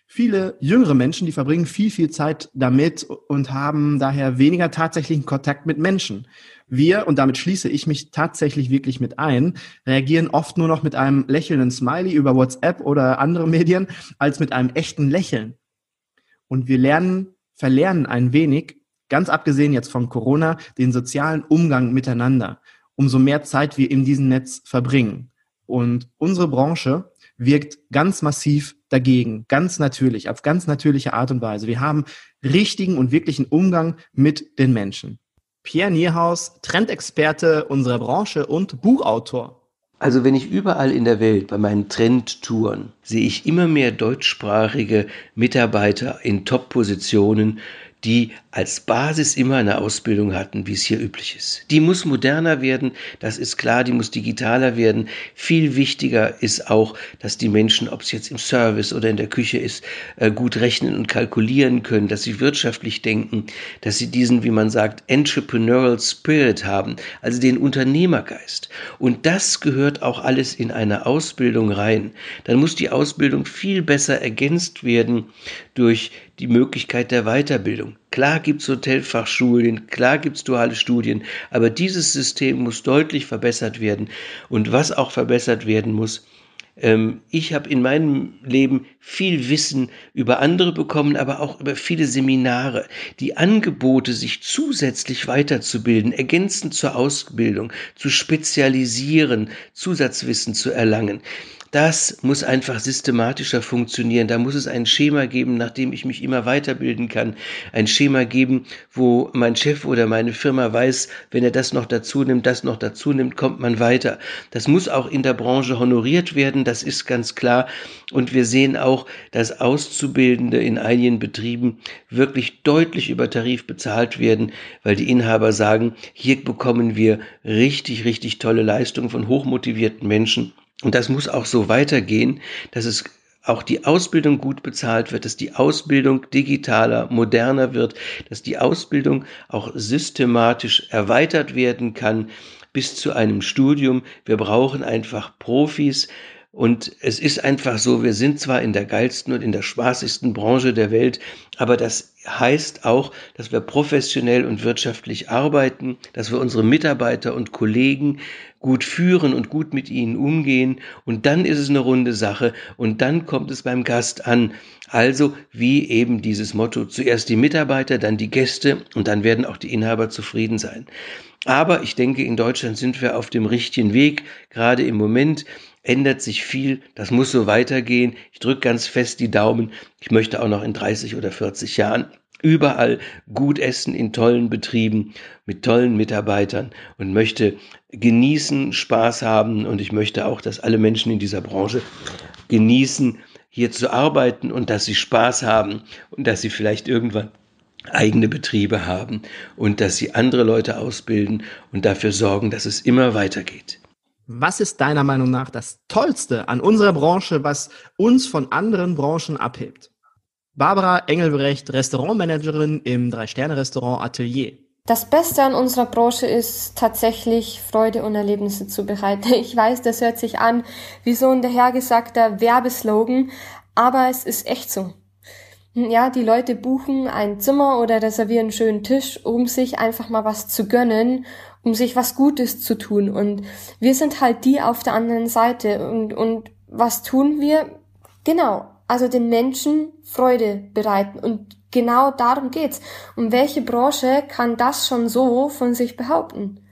Viele jüngere Menschen, die verbringen viel, viel Zeit damit und haben daher weniger tatsächlichen Kontakt mit Menschen. Wir, und damit schließe ich mich tatsächlich wirklich mit ein, reagieren oft nur noch mit einem lächelnden Smiley über WhatsApp oder andere Medien als mit einem echten Lächeln. Und wir lernen, verlernen ein wenig, ganz abgesehen jetzt von Corona, den sozialen Umgang miteinander, umso mehr Zeit wir in diesem Netz verbringen. Und unsere Branche wirkt ganz massiv dagegen, ganz natürlich, auf ganz natürliche Art und Weise. Wir haben richtigen und wirklichen Umgang mit den Menschen. Pierre Nierhaus, Trendexperte unserer Branche und Buchautor. Also wenn ich überall in der Welt bei meinen Trendtouren sehe ich immer mehr deutschsprachige Mitarbeiter in Top-Positionen, die als Basis immer eine Ausbildung hatten, wie es hier üblich ist. Die muss moderner werden, das ist klar, die muss digitaler werden. Viel wichtiger ist auch, dass die Menschen, ob es jetzt im Service oder in der Küche ist, äh, gut rechnen und kalkulieren können, dass sie wirtschaftlich denken, dass sie diesen, wie man sagt, Entrepreneurial Spirit haben, also den Unternehmergeist. Und das gehört auch alles in eine Ausbildung rein. Dann muss die Ausbildung viel besser ergänzt werden durch die Möglichkeit der Weiterbildung. Klar gibt's Hotelfachschulen, klar gibt's duale Studien, aber dieses System muss deutlich verbessert werden. Und was auch verbessert werden muss, ähm, ich habe in meinem Leben viel Wissen über andere bekommen, aber auch über viele Seminare. Die Angebote, sich zusätzlich weiterzubilden, ergänzend zur Ausbildung, zu spezialisieren, Zusatzwissen zu erlangen. Das muss einfach systematischer funktionieren. Da muss es ein Schema geben, nach dem ich mich immer weiterbilden kann. Ein Schema geben, wo mein Chef oder meine Firma weiß, wenn er das noch dazu nimmt, das noch dazu nimmt, kommt man weiter. Das muss auch in der Branche honoriert werden. Das ist ganz klar. Und wir sehen auch, dass Auszubildende in einigen Betrieben wirklich deutlich über Tarif bezahlt werden, weil die Inhaber sagen, hier bekommen wir richtig, richtig tolle Leistungen von hochmotivierten Menschen. Und das muss auch so weitergehen, dass es auch die Ausbildung gut bezahlt wird, dass die Ausbildung digitaler, moderner wird, dass die Ausbildung auch systematisch erweitert werden kann bis zu einem Studium. Wir brauchen einfach Profis, und es ist einfach so, wir sind zwar in der geilsten und in der spaßigsten Branche der Welt, aber das heißt auch, dass wir professionell und wirtschaftlich arbeiten, dass wir unsere Mitarbeiter und Kollegen gut führen und gut mit ihnen umgehen. Und dann ist es eine runde Sache und dann kommt es beim Gast an. Also wie eben dieses Motto, zuerst die Mitarbeiter, dann die Gäste und dann werden auch die Inhaber zufrieden sein. Aber ich denke, in Deutschland sind wir auf dem richtigen Weg. Gerade im Moment ändert sich viel. Das muss so weitergehen. Ich drücke ganz fest die Daumen. Ich möchte auch noch in 30 oder 40 Jahren überall gut essen in tollen Betrieben mit tollen Mitarbeitern und möchte genießen, Spaß haben und ich möchte auch, dass alle Menschen in dieser Branche genießen, hier zu arbeiten und dass sie Spaß haben und dass sie vielleicht irgendwann eigene Betriebe haben und dass sie andere Leute ausbilden und dafür sorgen, dass es immer weitergeht. Was ist deiner Meinung nach das Tollste an unserer Branche, was uns von anderen Branchen abhebt? Barbara Engelbrecht, Restaurantmanagerin im Drei-Sterne-Restaurant Atelier. Das Beste an unserer Branche ist tatsächlich Freude und Erlebnisse zu bereiten. Ich weiß, das hört sich an wie so ein dahergesagter Werbeslogan, aber es ist echt so. Ja, die Leute buchen ein Zimmer oder reservieren einen schönen Tisch, um sich einfach mal was zu gönnen, um sich was Gutes zu tun. Und wir sind halt die auf der anderen Seite. Und, und was tun wir? Genau, also den Menschen Freude bereiten. Und genau darum geht's. Und welche Branche kann das schon so von sich behaupten?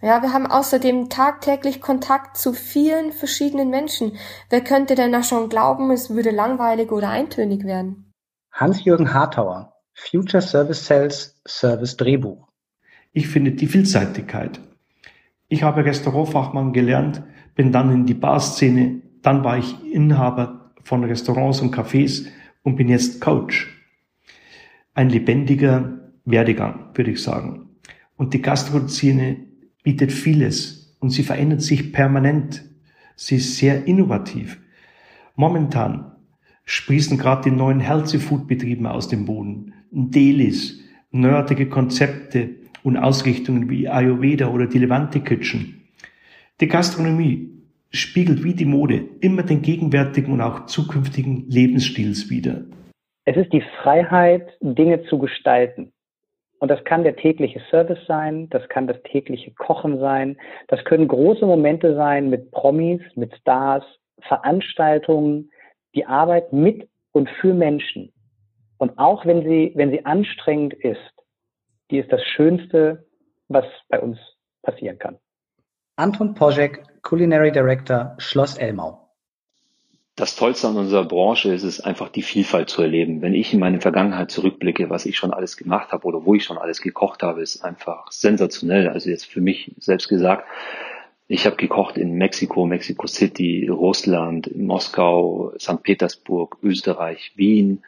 Ja, wir haben außerdem tagtäglich Kontakt zu vielen verschiedenen Menschen. Wer könnte denn da schon glauben, es würde langweilig oder eintönig werden? Hans-Jürgen Hartauer, Future Service Sales Service Drehbuch. Ich finde die Vielseitigkeit. Ich habe Restaurantfachmann gelernt, bin dann in die Barszene, dann war ich Inhaber von Restaurants und Cafés und bin jetzt Coach. Ein lebendiger Werdegang, würde ich sagen. Und die Gastroszene bietet vieles und sie verändert sich permanent. Sie ist sehr innovativ. Momentan sprießen gerade die neuen Healthy Food Betriebe aus dem Boden. Delis, nerdige Konzepte und Ausrichtungen wie Ayurveda oder die Levante Kitchen. Die Gastronomie spiegelt wie die Mode immer den gegenwärtigen und auch zukünftigen Lebensstils wider. Es ist die Freiheit, Dinge zu gestalten. Und das kann der tägliche Service sein, das kann das tägliche Kochen sein, das können große Momente sein mit Promis, mit Stars, Veranstaltungen, die Arbeit mit und für Menschen. Und auch wenn sie, wenn sie anstrengend ist, die ist das Schönste, was bei uns passieren kann. Anton Poschek, Culinary Director, Schloss Elmau. Das Tollste an unserer Branche ist es einfach, die Vielfalt zu erleben. Wenn ich in meine Vergangenheit zurückblicke, was ich schon alles gemacht habe oder wo ich schon alles gekocht habe, ist einfach sensationell. Also jetzt für mich selbst gesagt, ich habe gekocht in Mexiko, Mexico City, Russland, Moskau, St. Petersburg, Österreich, Wien,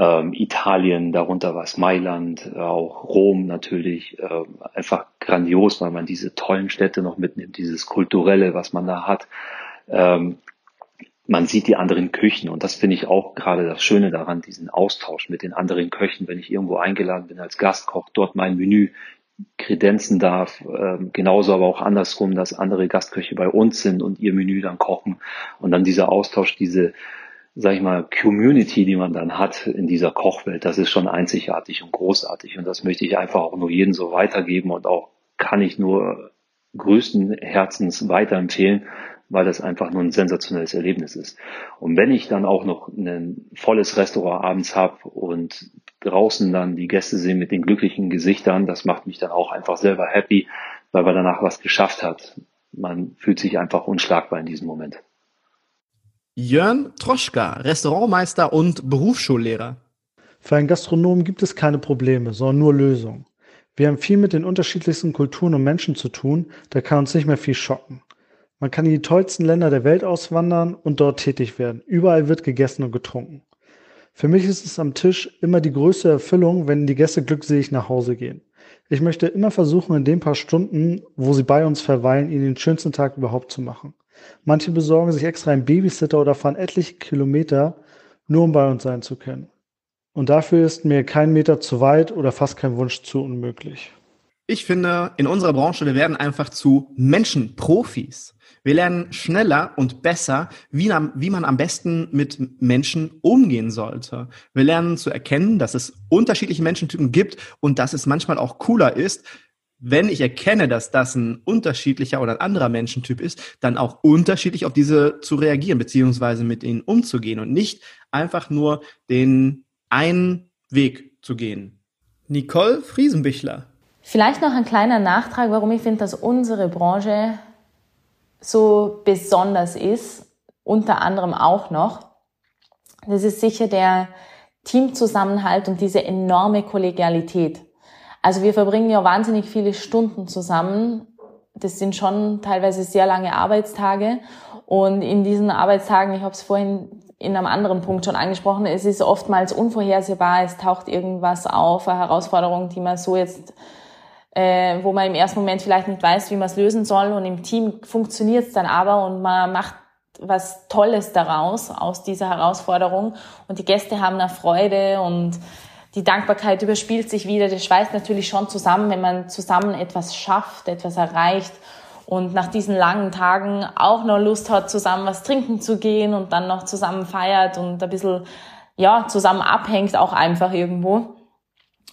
ähm, Italien, darunter war es Mailand, auch Rom natürlich, äh, einfach grandios, weil man diese tollen Städte noch mitnimmt, dieses kulturelle, was man da hat. Ähm, man sieht die anderen Küchen und das finde ich auch gerade das Schöne daran, diesen Austausch mit den anderen Köchen, wenn ich irgendwo eingeladen bin als Gastkoch, dort mein Menü kredenzen darf, ähm, genauso aber auch andersrum, dass andere Gastköche bei uns sind und ihr Menü dann kochen und dann dieser Austausch, diese sag ich mal, Community, die man dann hat in dieser Kochwelt, das ist schon einzigartig und großartig. Und das möchte ich einfach auch nur jedem so weitergeben und auch kann ich nur größten Herzens weiterempfehlen, weil das einfach nur ein sensationelles Erlebnis ist. Und wenn ich dann auch noch ein volles Restaurant abends habe und draußen dann die Gäste sehen mit den glücklichen Gesichtern, das macht mich dann auch einfach selber happy, weil man danach was geschafft hat. Man fühlt sich einfach unschlagbar in diesem Moment. Jörn Troschka, Restaurantmeister und Berufsschullehrer. Für einen Gastronomen gibt es keine Probleme, sondern nur Lösungen. Wir haben viel mit den unterschiedlichsten Kulturen und Menschen zu tun, da kann uns nicht mehr viel schocken. Man kann in die tollsten Länder der Welt auswandern und dort tätig werden. Überall wird gegessen und getrunken. Für mich ist es am Tisch immer die größte Erfüllung, wenn die Gäste glückselig nach Hause gehen. Ich möchte immer versuchen, in den paar Stunden, wo sie bei uns verweilen, ihnen den schönsten Tag überhaupt zu machen. Manche besorgen sich extra einen Babysitter oder fahren etliche Kilometer, nur um bei uns sein zu können. Und dafür ist mir kein Meter zu weit oder fast kein Wunsch zu unmöglich. Ich finde, in unserer Branche, wir werden einfach zu Menschenprofis. Wir lernen schneller und besser, wie, wie, man am besten mit Menschen umgehen sollte. Wir lernen zu erkennen, dass es unterschiedliche Menschentypen gibt und dass es manchmal auch cooler ist, wenn ich erkenne, dass das ein unterschiedlicher oder ein anderer Menschentyp ist, dann auch unterschiedlich auf diese zu reagieren, beziehungsweise mit ihnen umzugehen und nicht einfach nur den einen Weg zu gehen. Nicole Friesenbichler Vielleicht noch ein kleiner Nachtrag, warum ich finde, dass unsere Branche so besonders ist, unter anderem auch noch. Das ist sicher der Teamzusammenhalt und diese enorme Kollegialität. Also wir verbringen ja wahnsinnig viele Stunden zusammen. Das sind schon teilweise sehr lange Arbeitstage. Und in diesen Arbeitstagen, ich habe es vorhin in einem anderen Punkt schon angesprochen, es ist oftmals unvorhersehbar, es taucht irgendwas auf, eine Herausforderung, die man so jetzt äh, wo man im ersten Moment vielleicht nicht weiß, wie man es lösen soll. Und im Team funktioniert es dann aber und man macht was Tolles daraus, aus dieser Herausforderung. Und die Gäste haben eine Freude und die Dankbarkeit überspielt sich wieder. Das schweißt natürlich schon zusammen, wenn man zusammen etwas schafft, etwas erreicht und nach diesen langen Tagen auch noch Lust hat, zusammen was trinken zu gehen und dann noch zusammen feiert und ein bisschen, ja, zusammen abhängt auch einfach irgendwo.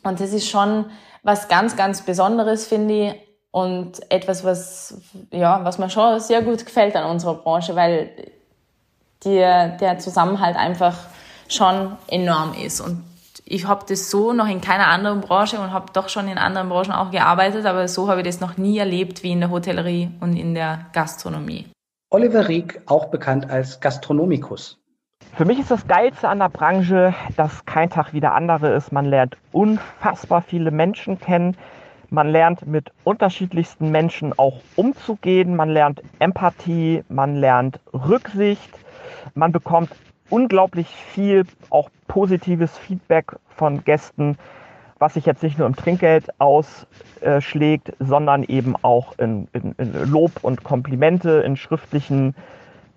Und das ist schon was ganz, ganz Besonderes, finde ich. Und etwas, was, ja, was mir schon sehr gut gefällt an unserer Branche, weil der, der Zusammenhalt einfach schon enorm ist. Und ich habe das so noch in keiner anderen Branche und habe doch schon in anderen Branchen auch gearbeitet, aber so habe ich das noch nie erlebt wie in der Hotellerie und in der Gastronomie. Oliver Rieck, auch bekannt als Gastronomikus. Für mich ist das Geilste an der Branche, dass kein Tag wie der andere ist. Man lernt unfassbar viele Menschen kennen. Man lernt mit unterschiedlichsten Menschen auch umzugehen. Man lernt Empathie, man lernt Rücksicht. Man bekommt unglaublich viel auch positives Feedback von Gästen, was sich jetzt nicht nur im Trinkgeld ausschlägt, sondern eben auch in, in, in Lob und Komplimente, in schriftlichen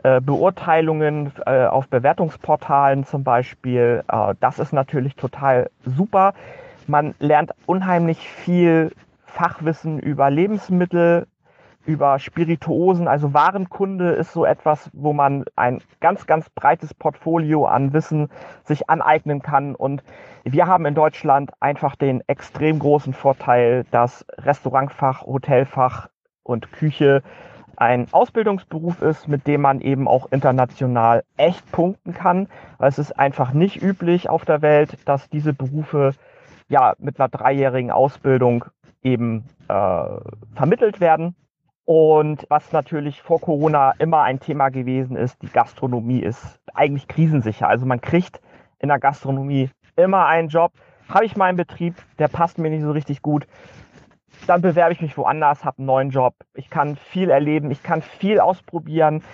äh, Beurteilungen äh, auf Bewertungsportalen zum Beispiel. Äh, das ist natürlich total super. Man lernt unheimlich viel Fachwissen über Lebensmittel, über Spirituosen. Also Warenkunde ist so etwas, wo man ein ganz, ganz breites Portfolio an Wissen sich aneignen kann. Und wir haben in Deutschland einfach den extrem großen Vorteil, dass Restaurantfach, Hotelfach und Küche ein Ausbildungsberuf ist, mit dem man eben auch international echt punkten kann. Weil es ist einfach nicht üblich auf der Welt, dass diese Berufe ja mit einer dreijährigen Ausbildung eben äh, vermittelt werden. Und was natürlich vor Corona immer ein Thema gewesen ist, die Gastronomie ist eigentlich krisensicher. Also man kriegt in der Gastronomie immer einen Job. Habe ich meinen Betrieb, der passt mir nicht so richtig gut, dann bewerbe ich mich woanders, habe einen neuen Job. Ich kann viel erleben, ich kann viel ausprobieren.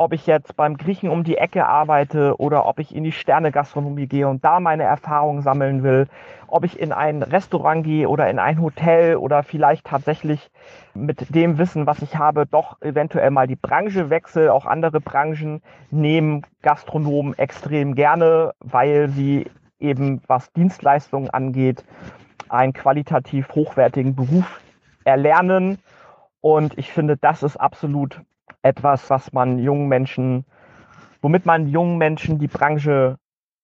Ob ich jetzt beim Griechen um die Ecke arbeite oder ob ich in die Sterne-Gastronomie gehe und da meine Erfahrungen sammeln will, ob ich in ein Restaurant gehe oder in ein Hotel oder vielleicht tatsächlich mit dem Wissen, was ich habe, doch eventuell mal die Branche wechsle. Auch andere Branchen nehmen Gastronomen extrem gerne, weil sie eben was Dienstleistungen angeht, einen qualitativ hochwertigen Beruf erlernen. Und ich finde, das ist absolut etwas, was man jungen Menschen womit man jungen Menschen die Branche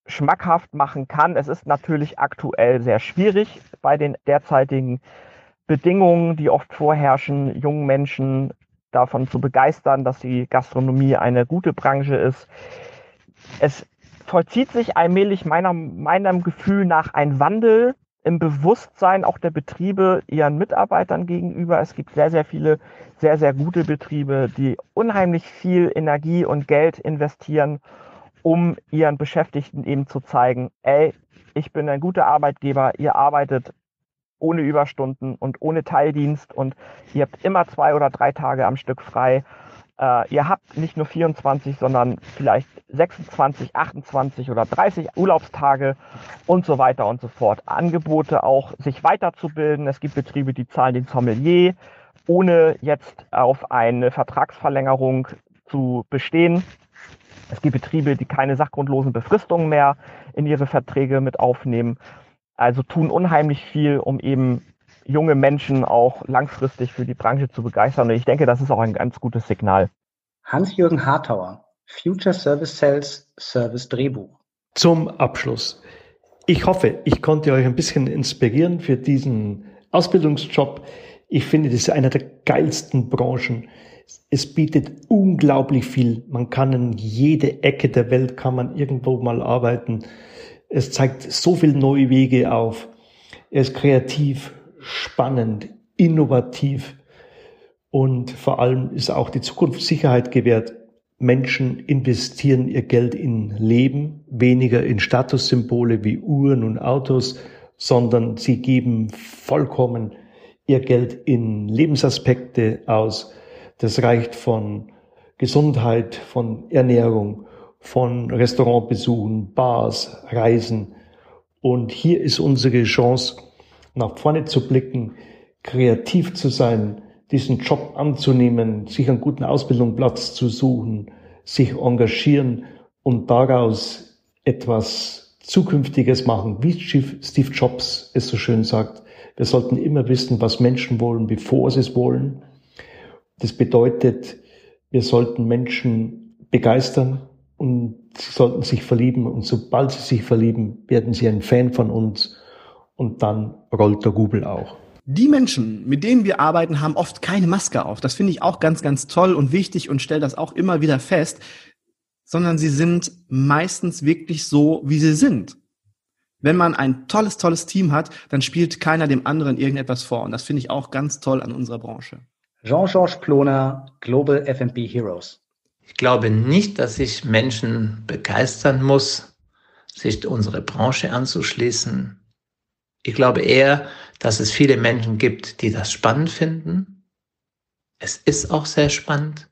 schmackhaft machen kann. Es ist natürlich aktuell sehr schwierig bei den derzeitigen Bedingungen, die oft vorherrschen, jungen Menschen davon zu begeistern, dass die Gastronomie eine gute Branche ist. Es vollzieht sich allmählich meiner, meinem Gefühl nach ein Wandel im Bewusstsein auch der Betriebe ihren Mitarbeitern gegenüber. Es gibt sehr, sehr viele sehr, sehr gute Betriebe, die unheimlich viel Energie und Geld investieren, um ihren Beschäftigten eben zu zeigen, ey, ich bin ein guter Arbeitgeber, ihr arbeitet ohne Überstunden und ohne Teildienst und ihr habt immer zwei oder drei Tage am Stück frei. Äh, ihr habt nicht nur 24, sondern vielleicht 26, 28 oder 30 Urlaubstage und so weiter und so fort. Angebote auch, sich weiterzubilden. Es gibt Betriebe, die zahlen den Sommelier, ohne jetzt auf eine Vertragsverlängerung zu bestehen. Es gibt Betriebe, die keine sachgrundlosen Befristungen mehr in ihre Verträge mit aufnehmen. Also tun unheimlich viel, um eben junge Menschen auch langfristig für die Branche zu begeistern. Und ich denke, das ist auch ein ganz gutes Signal. Hans-Jürgen Hartauer, Future Service Sales, Service Drehbuch. Zum Abschluss. Ich hoffe, ich konnte euch ein bisschen inspirieren für diesen Ausbildungsjob. Ich finde, das ist einer der geilsten Branchen. Es bietet unglaublich viel. Man kann in jede Ecke der Welt kann man irgendwo mal arbeiten. Es zeigt so viele neue Wege auf. Er ist kreativ, spannend, innovativ und vor allem ist auch die Zukunft Sicherheit gewährt. Menschen investieren ihr Geld in Leben, weniger in Statussymbole wie Uhren und Autos, sondern sie geben vollkommen ihr Geld in Lebensaspekte aus. Das reicht von Gesundheit, von Ernährung, von Restaurantbesuchen, Bars, Reisen. Und hier ist unsere Chance, nach vorne zu blicken, kreativ zu sein, diesen Job anzunehmen, sich einen guten Ausbildungsplatz zu suchen, sich engagieren und daraus etwas Zukünftiges machen, wie Steve Jobs es so schön sagt. Wir sollten immer wissen, was Menschen wollen, bevor sie es wollen. Das bedeutet, wir sollten Menschen begeistern und sie sollten sich verlieben. Und sobald sie sich verlieben, werden sie ein Fan von uns. Und dann rollt der Rubel auch. Die Menschen, mit denen wir arbeiten, haben oft keine Maske auf. Das finde ich auch ganz, ganz toll und wichtig und stelle das auch immer wieder fest, sondern sie sind meistens wirklich so, wie sie sind. Wenn man ein tolles, tolles Team hat, dann spielt keiner dem anderen irgendetwas vor. Und das finde ich auch ganz toll an unserer Branche. Jean-Georges Ploner, Global FB Heroes. Ich glaube nicht, dass ich Menschen begeistern muss, sich unsere Branche anzuschließen. Ich glaube eher, dass es viele Menschen gibt, die das spannend finden. Es ist auch sehr spannend.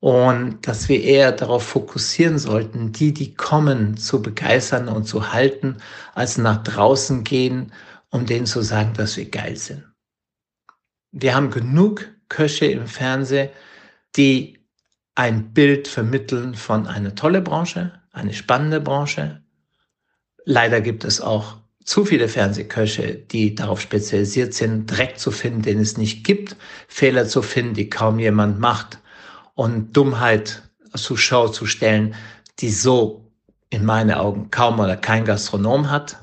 Und dass wir eher darauf fokussieren sollten, die, die kommen, zu begeistern und zu halten, als nach draußen gehen, um denen zu sagen, dass wir geil sind. Wir haben genug Köche im Fernsehen, die ein Bild vermitteln von einer tolle Branche, eine spannende Branche. Leider gibt es auch zu viele Fernsehköche, die darauf spezialisiert sind, Dreck zu finden, den es nicht gibt, Fehler zu finden, die kaum jemand macht und Dummheit zur Schau zu stellen, die so in meinen Augen kaum oder kein Gastronom hat.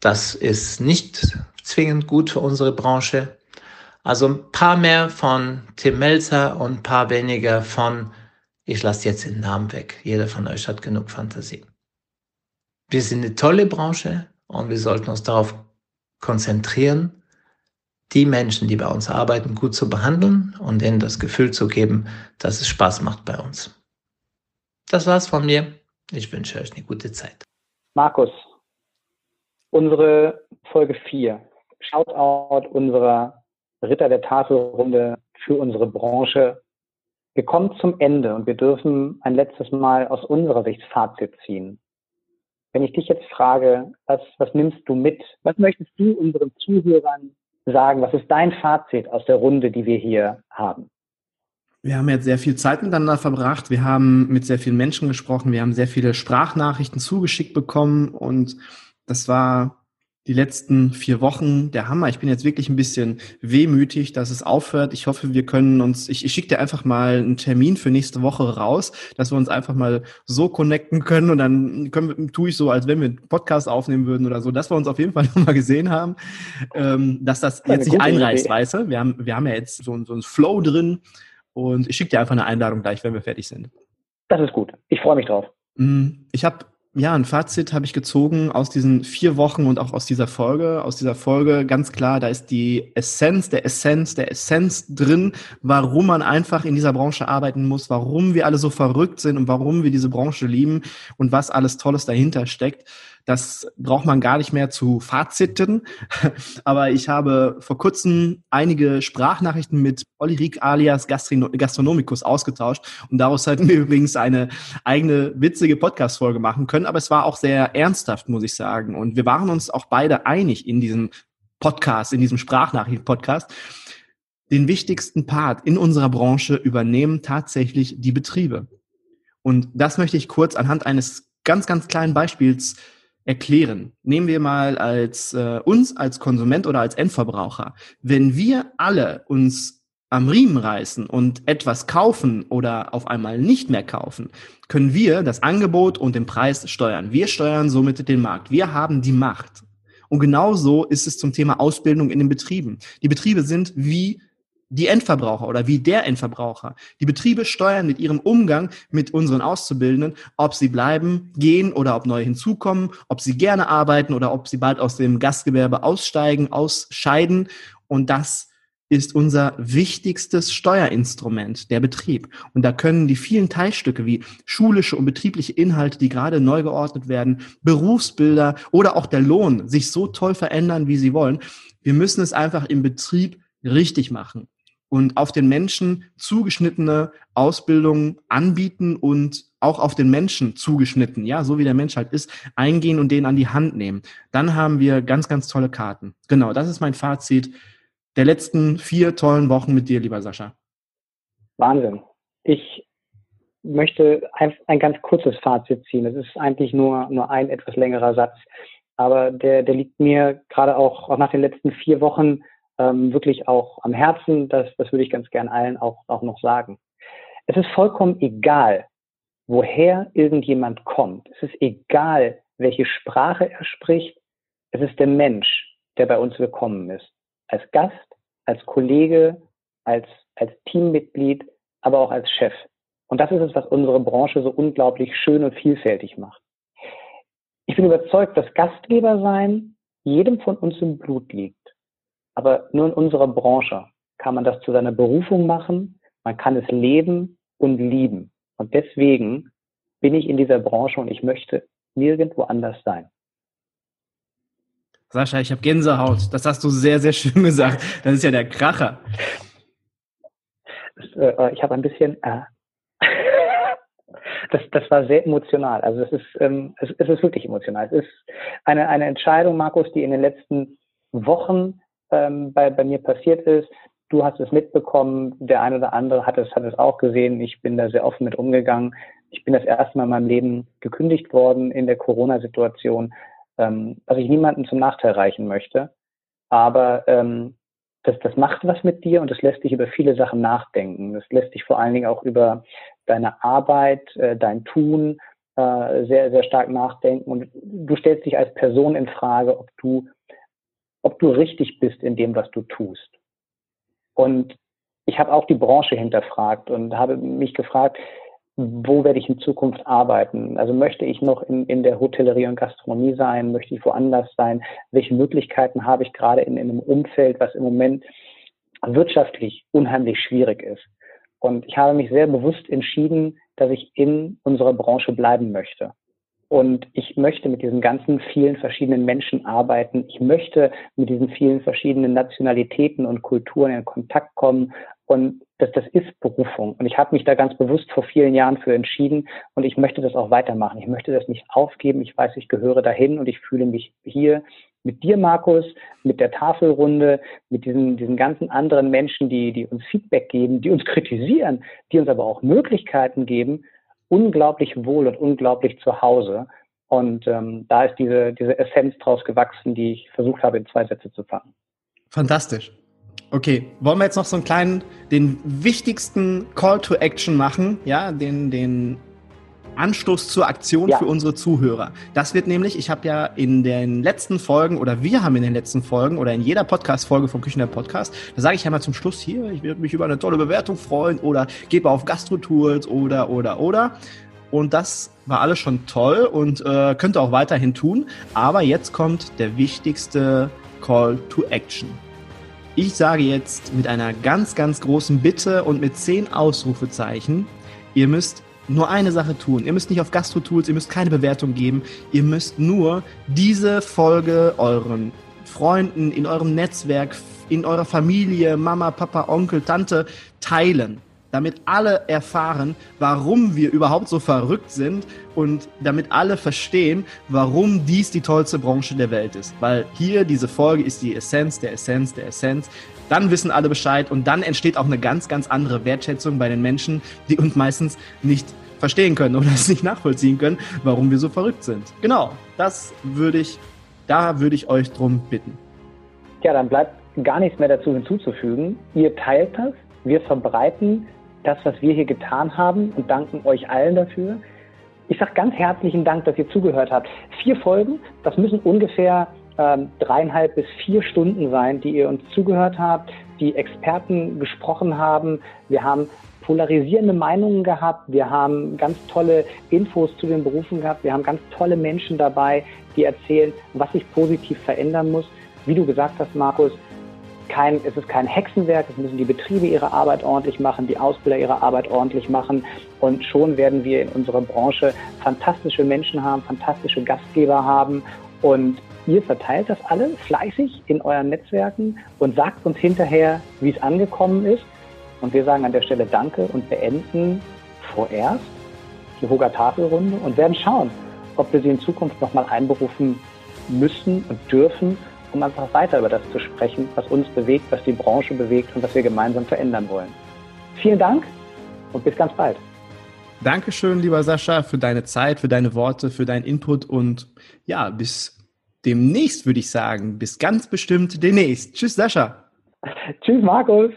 Das ist nicht zwingend gut für unsere Branche. Also ein paar mehr von Tim Melzer und ein paar weniger von, ich lasse jetzt den Namen weg. Jeder von euch hat genug Fantasie. Wir sind eine tolle Branche. Und wir sollten uns darauf konzentrieren, die Menschen, die bei uns arbeiten, gut zu behandeln und ihnen das Gefühl zu geben, dass es Spaß macht bei uns. Das war's von mir. Ich wünsche euch eine gute Zeit. Markus, unsere Folge 4. Shoutout unserer Ritter der Tafelrunde für unsere Branche. Wir kommen zum Ende und wir dürfen ein letztes Mal aus unserer Sicht Fazit ziehen. Wenn ich dich jetzt frage, was, was nimmst du mit? Was möchtest du unseren Zuhörern sagen? Was ist dein Fazit aus der Runde, die wir hier haben? Wir haben jetzt sehr viel Zeit miteinander verbracht. Wir haben mit sehr vielen Menschen gesprochen. Wir haben sehr viele Sprachnachrichten zugeschickt bekommen und das war die letzten vier Wochen der Hammer. Ich bin jetzt wirklich ein bisschen wehmütig, dass es aufhört. Ich hoffe, wir können uns, ich, ich schicke dir einfach mal einen Termin für nächste Woche raus, dass wir uns einfach mal so connecten können und dann können tue ich so, als wenn wir einen Podcast aufnehmen würden oder so, dass wir uns auf jeden Fall nochmal gesehen haben, ähm, dass das jetzt nicht einreißt, Idee. weißt du? Wir haben, wir haben ja jetzt so, so einen Flow drin und ich schicke dir einfach eine Einladung gleich, wenn wir fertig sind. Das ist gut. Ich freue mich drauf. Mm, ich habe ja, ein Fazit habe ich gezogen aus diesen vier Wochen und auch aus dieser Folge. Aus dieser Folge ganz klar, da ist die Essenz der Essenz der Essenz drin, warum man einfach in dieser Branche arbeiten muss, warum wir alle so verrückt sind und warum wir diese Branche lieben und was alles Tolles dahinter steckt. Das braucht man gar nicht mehr zu Faziten. Aber ich habe vor kurzem einige Sprachnachrichten mit Olli Rieck alias Gastronomicus ausgetauscht und daraus hatten wir übrigens eine eigene witzige Podcast-Folge machen können. Aber es war auch sehr ernsthaft, muss ich sagen. Und wir waren uns auch beide einig in diesem Podcast, in diesem Sprachnachrichten-Podcast. Den wichtigsten Part in unserer Branche übernehmen tatsächlich die Betriebe. Und das möchte ich kurz anhand eines ganz, ganz kleinen Beispiels erklären. Nehmen wir mal als äh, uns als Konsument oder als Endverbraucher. Wenn wir alle uns am Riemen reißen und etwas kaufen oder auf einmal nicht mehr kaufen, können wir das Angebot und den Preis steuern. Wir steuern somit den Markt. Wir haben die Macht. Und genauso ist es zum Thema Ausbildung in den Betrieben. Die Betriebe sind wie die Endverbraucher oder wie der Endverbraucher. Die Betriebe steuern mit ihrem Umgang mit unseren Auszubildenden, ob sie bleiben, gehen oder ob neue hinzukommen, ob sie gerne arbeiten oder ob sie bald aus dem Gastgewerbe aussteigen, ausscheiden. Und das ist unser wichtigstes Steuerinstrument, der Betrieb. Und da können die vielen Teilstücke wie schulische und betriebliche Inhalte, die gerade neu geordnet werden, Berufsbilder oder auch der Lohn sich so toll verändern, wie sie wollen. Wir müssen es einfach im Betrieb richtig machen und auf den Menschen zugeschnittene Ausbildung anbieten und auch auf den Menschen zugeschnitten, ja, so wie der Mensch halt ist, eingehen und den an die Hand nehmen. Dann haben wir ganz, ganz tolle Karten. Genau, das ist mein Fazit der letzten vier tollen Wochen mit dir, lieber Sascha. Wahnsinn. Ich möchte ein, ein ganz kurzes Fazit ziehen. Es ist eigentlich nur, nur ein etwas längerer Satz. Aber der, der liegt mir gerade auch, auch nach den letzten vier Wochen ähm, wirklich auch am Herzen. Das, das würde ich ganz gern allen auch, auch noch sagen. Es ist vollkommen egal, woher irgendjemand kommt. Es ist egal, welche Sprache er spricht. Es ist der Mensch, der bei uns willkommen ist. Als Gast, als Kollege, als, als Teammitglied, aber auch als Chef. Und das ist es, was unsere Branche so unglaublich schön und vielfältig macht. Ich bin überzeugt, dass Gastgeber sein jedem von uns im Blut liegt. Aber nur in unserer Branche kann man das zu seiner Berufung machen. Man kann es leben und lieben. Und deswegen bin ich in dieser Branche und ich möchte nirgendwo anders sein. Sascha, ich habe Gänsehaut. Das hast du sehr, sehr schön gesagt. Das ist ja der Kracher. Das, äh, ich habe ein bisschen. Äh, das, das war sehr emotional. Also es ist, ähm, es, es ist wirklich emotional. Es ist eine, eine Entscheidung, Markus, die in den letzten Wochen ähm, bei, bei mir passiert ist. Du hast es mitbekommen, der eine oder andere hat es, hat es auch gesehen. Ich bin da sehr offen mit umgegangen. Ich bin das erste Mal in meinem Leben gekündigt worden in der Corona-Situation, ähm, was ich niemandem zum Nachteil reichen möchte. Aber ähm, das, das macht was mit dir und das lässt dich über viele Sachen nachdenken. Das lässt dich vor allen Dingen auch über deine Arbeit, äh, dein Tun äh, sehr, sehr stark nachdenken. Und du stellst dich als Person in Frage, ob du ob du richtig bist in dem, was du tust. Und ich habe auch die Branche hinterfragt und habe mich gefragt, wo werde ich in Zukunft arbeiten? Also möchte ich noch in, in der Hotellerie und Gastronomie sein? Möchte ich woanders sein? Welche Möglichkeiten habe ich gerade in, in einem Umfeld, was im Moment wirtschaftlich unheimlich schwierig ist? Und ich habe mich sehr bewusst entschieden, dass ich in unserer Branche bleiben möchte. Und ich möchte mit diesen ganzen vielen verschiedenen Menschen arbeiten. Ich möchte mit diesen vielen verschiedenen Nationalitäten und Kulturen in Kontakt kommen. Und das, das ist Berufung. Und ich habe mich da ganz bewusst vor vielen Jahren für entschieden. Und ich möchte das auch weitermachen. Ich möchte das nicht aufgeben. Ich weiß, ich gehöre dahin und ich fühle mich hier mit dir, Markus, mit der Tafelrunde, mit diesen, diesen ganzen anderen Menschen, die, die uns Feedback geben, die uns kritisieren, die uns aber auch Möglichkeiten geben, unglaublich wohl und unglaublich zu Hause. Und ähm, da ist diese, diese Essenz draus gewachsen, die ich versucht habe, in zwei Sätze zu fassen. Fantastisch. Okay, wollen wir jetzt noch so einen kleinen, den wichtigsten Call to Action machen, ja, den, den Anstoß zur Aktion ja. für unsere Zuhörer. Das wird nämlich, ich habe ja in den letzten Folgen oder wir haben in den letzten Folgen oder in jeder Podcast-Folge vom Küchen der Podcast, da sage ich ja mal zum Schluss hier, ich würde mich über eine tolle Bewertung freuen oder gebe auf Gastro-Tools oder, oder, oder. Und das war alles schon toll und äh, könnte auch weiterhin tun. Aber jetzt kommt der wichtigste Call to Action. Ich sage jetzt mit einer ganz, ganz großen Bitte und mit zehn Ausrufezeichen, ihr müsst nur eine Sache tun. Ihr müsst nicht auf Gastro-Tools, ihr müsst keine Bewertung geben. Ihr müsst nur diese Folge euren Freunden, in eurem Netzwerk, in eurer Familie, Mama, Papa, Onkel, Tante teilen damit alle erfahren, warum wir überhaupt so verrückt sind und damit alle verstehen, warum dies die tollste Branche der Welt ist. Weil hier diese Folge ist die Essenz der Essenz der Essenz. Dann wissen alle Bescheid und dann entsteht auch eine ganz, ganz andere Wertschätzung bei den Menschen, die uns meistens nicht verstehen können oder es nicht nachvollziehen können, warum wir so verrückt sind. Genau, das würde ich, da würde ich euch drum bitten. Ja, dann bleibt gar nichts mehr dazu hinzuzufügen. Ihr teilt das, wir verbreiten das, was wir hier getan haben und danken euch allen dafür. Ich sage ganz herzlichen Dank, dass ihr zugehört habt. Vier Folgen, das müssen ungefähr ähm, dreieinhalb bis vier Stunden sein, die ihr uns zugehört habt, die Experten gesprochen haben. Wir haben polarisierende Meinungen gehabt. Wir haben ganz tolle Infos zu den Berufen gehabt. Wir haben ganz tolle Menschen dabei, die erzählen, was sich positiv verändern muss. Wie du gesagt hast, Markus, kein, es ist kein Hexenwerk, es müssen die Betriebe ihre Arbeit ordentlich machen, die Ausbilder ihre Arbeit ordentlich machen. Und schon werden wir in unserer Branche fantastische Menschen haben, fantastische Gastgeber haben. Und ihr verteilt das alle fleißig in euren Netzwerken und sagt uns hinterher, wie es angekommen ist. Und wir sagen an der Stelle Danke und beenden vorerst die Hoga Tafelrunde und werden schauen, ob wir sie in Zukunft nochmal einberufen müssen und dürfen, um einfach weiter über das zu sprechen, was uns bewegt, was die Branche bewegt und was wir gemeinsam verändern wollen. Vielen Dank und bis ganz bald. Dankeschön, lieber Sascha, für deine Zeit, für deine Worte, für deinen Input und ja, bis demnächst würde ich sagen. Bis ganz bestimmt demnächst. Tschüss, Sascha. Tschüss, Markus.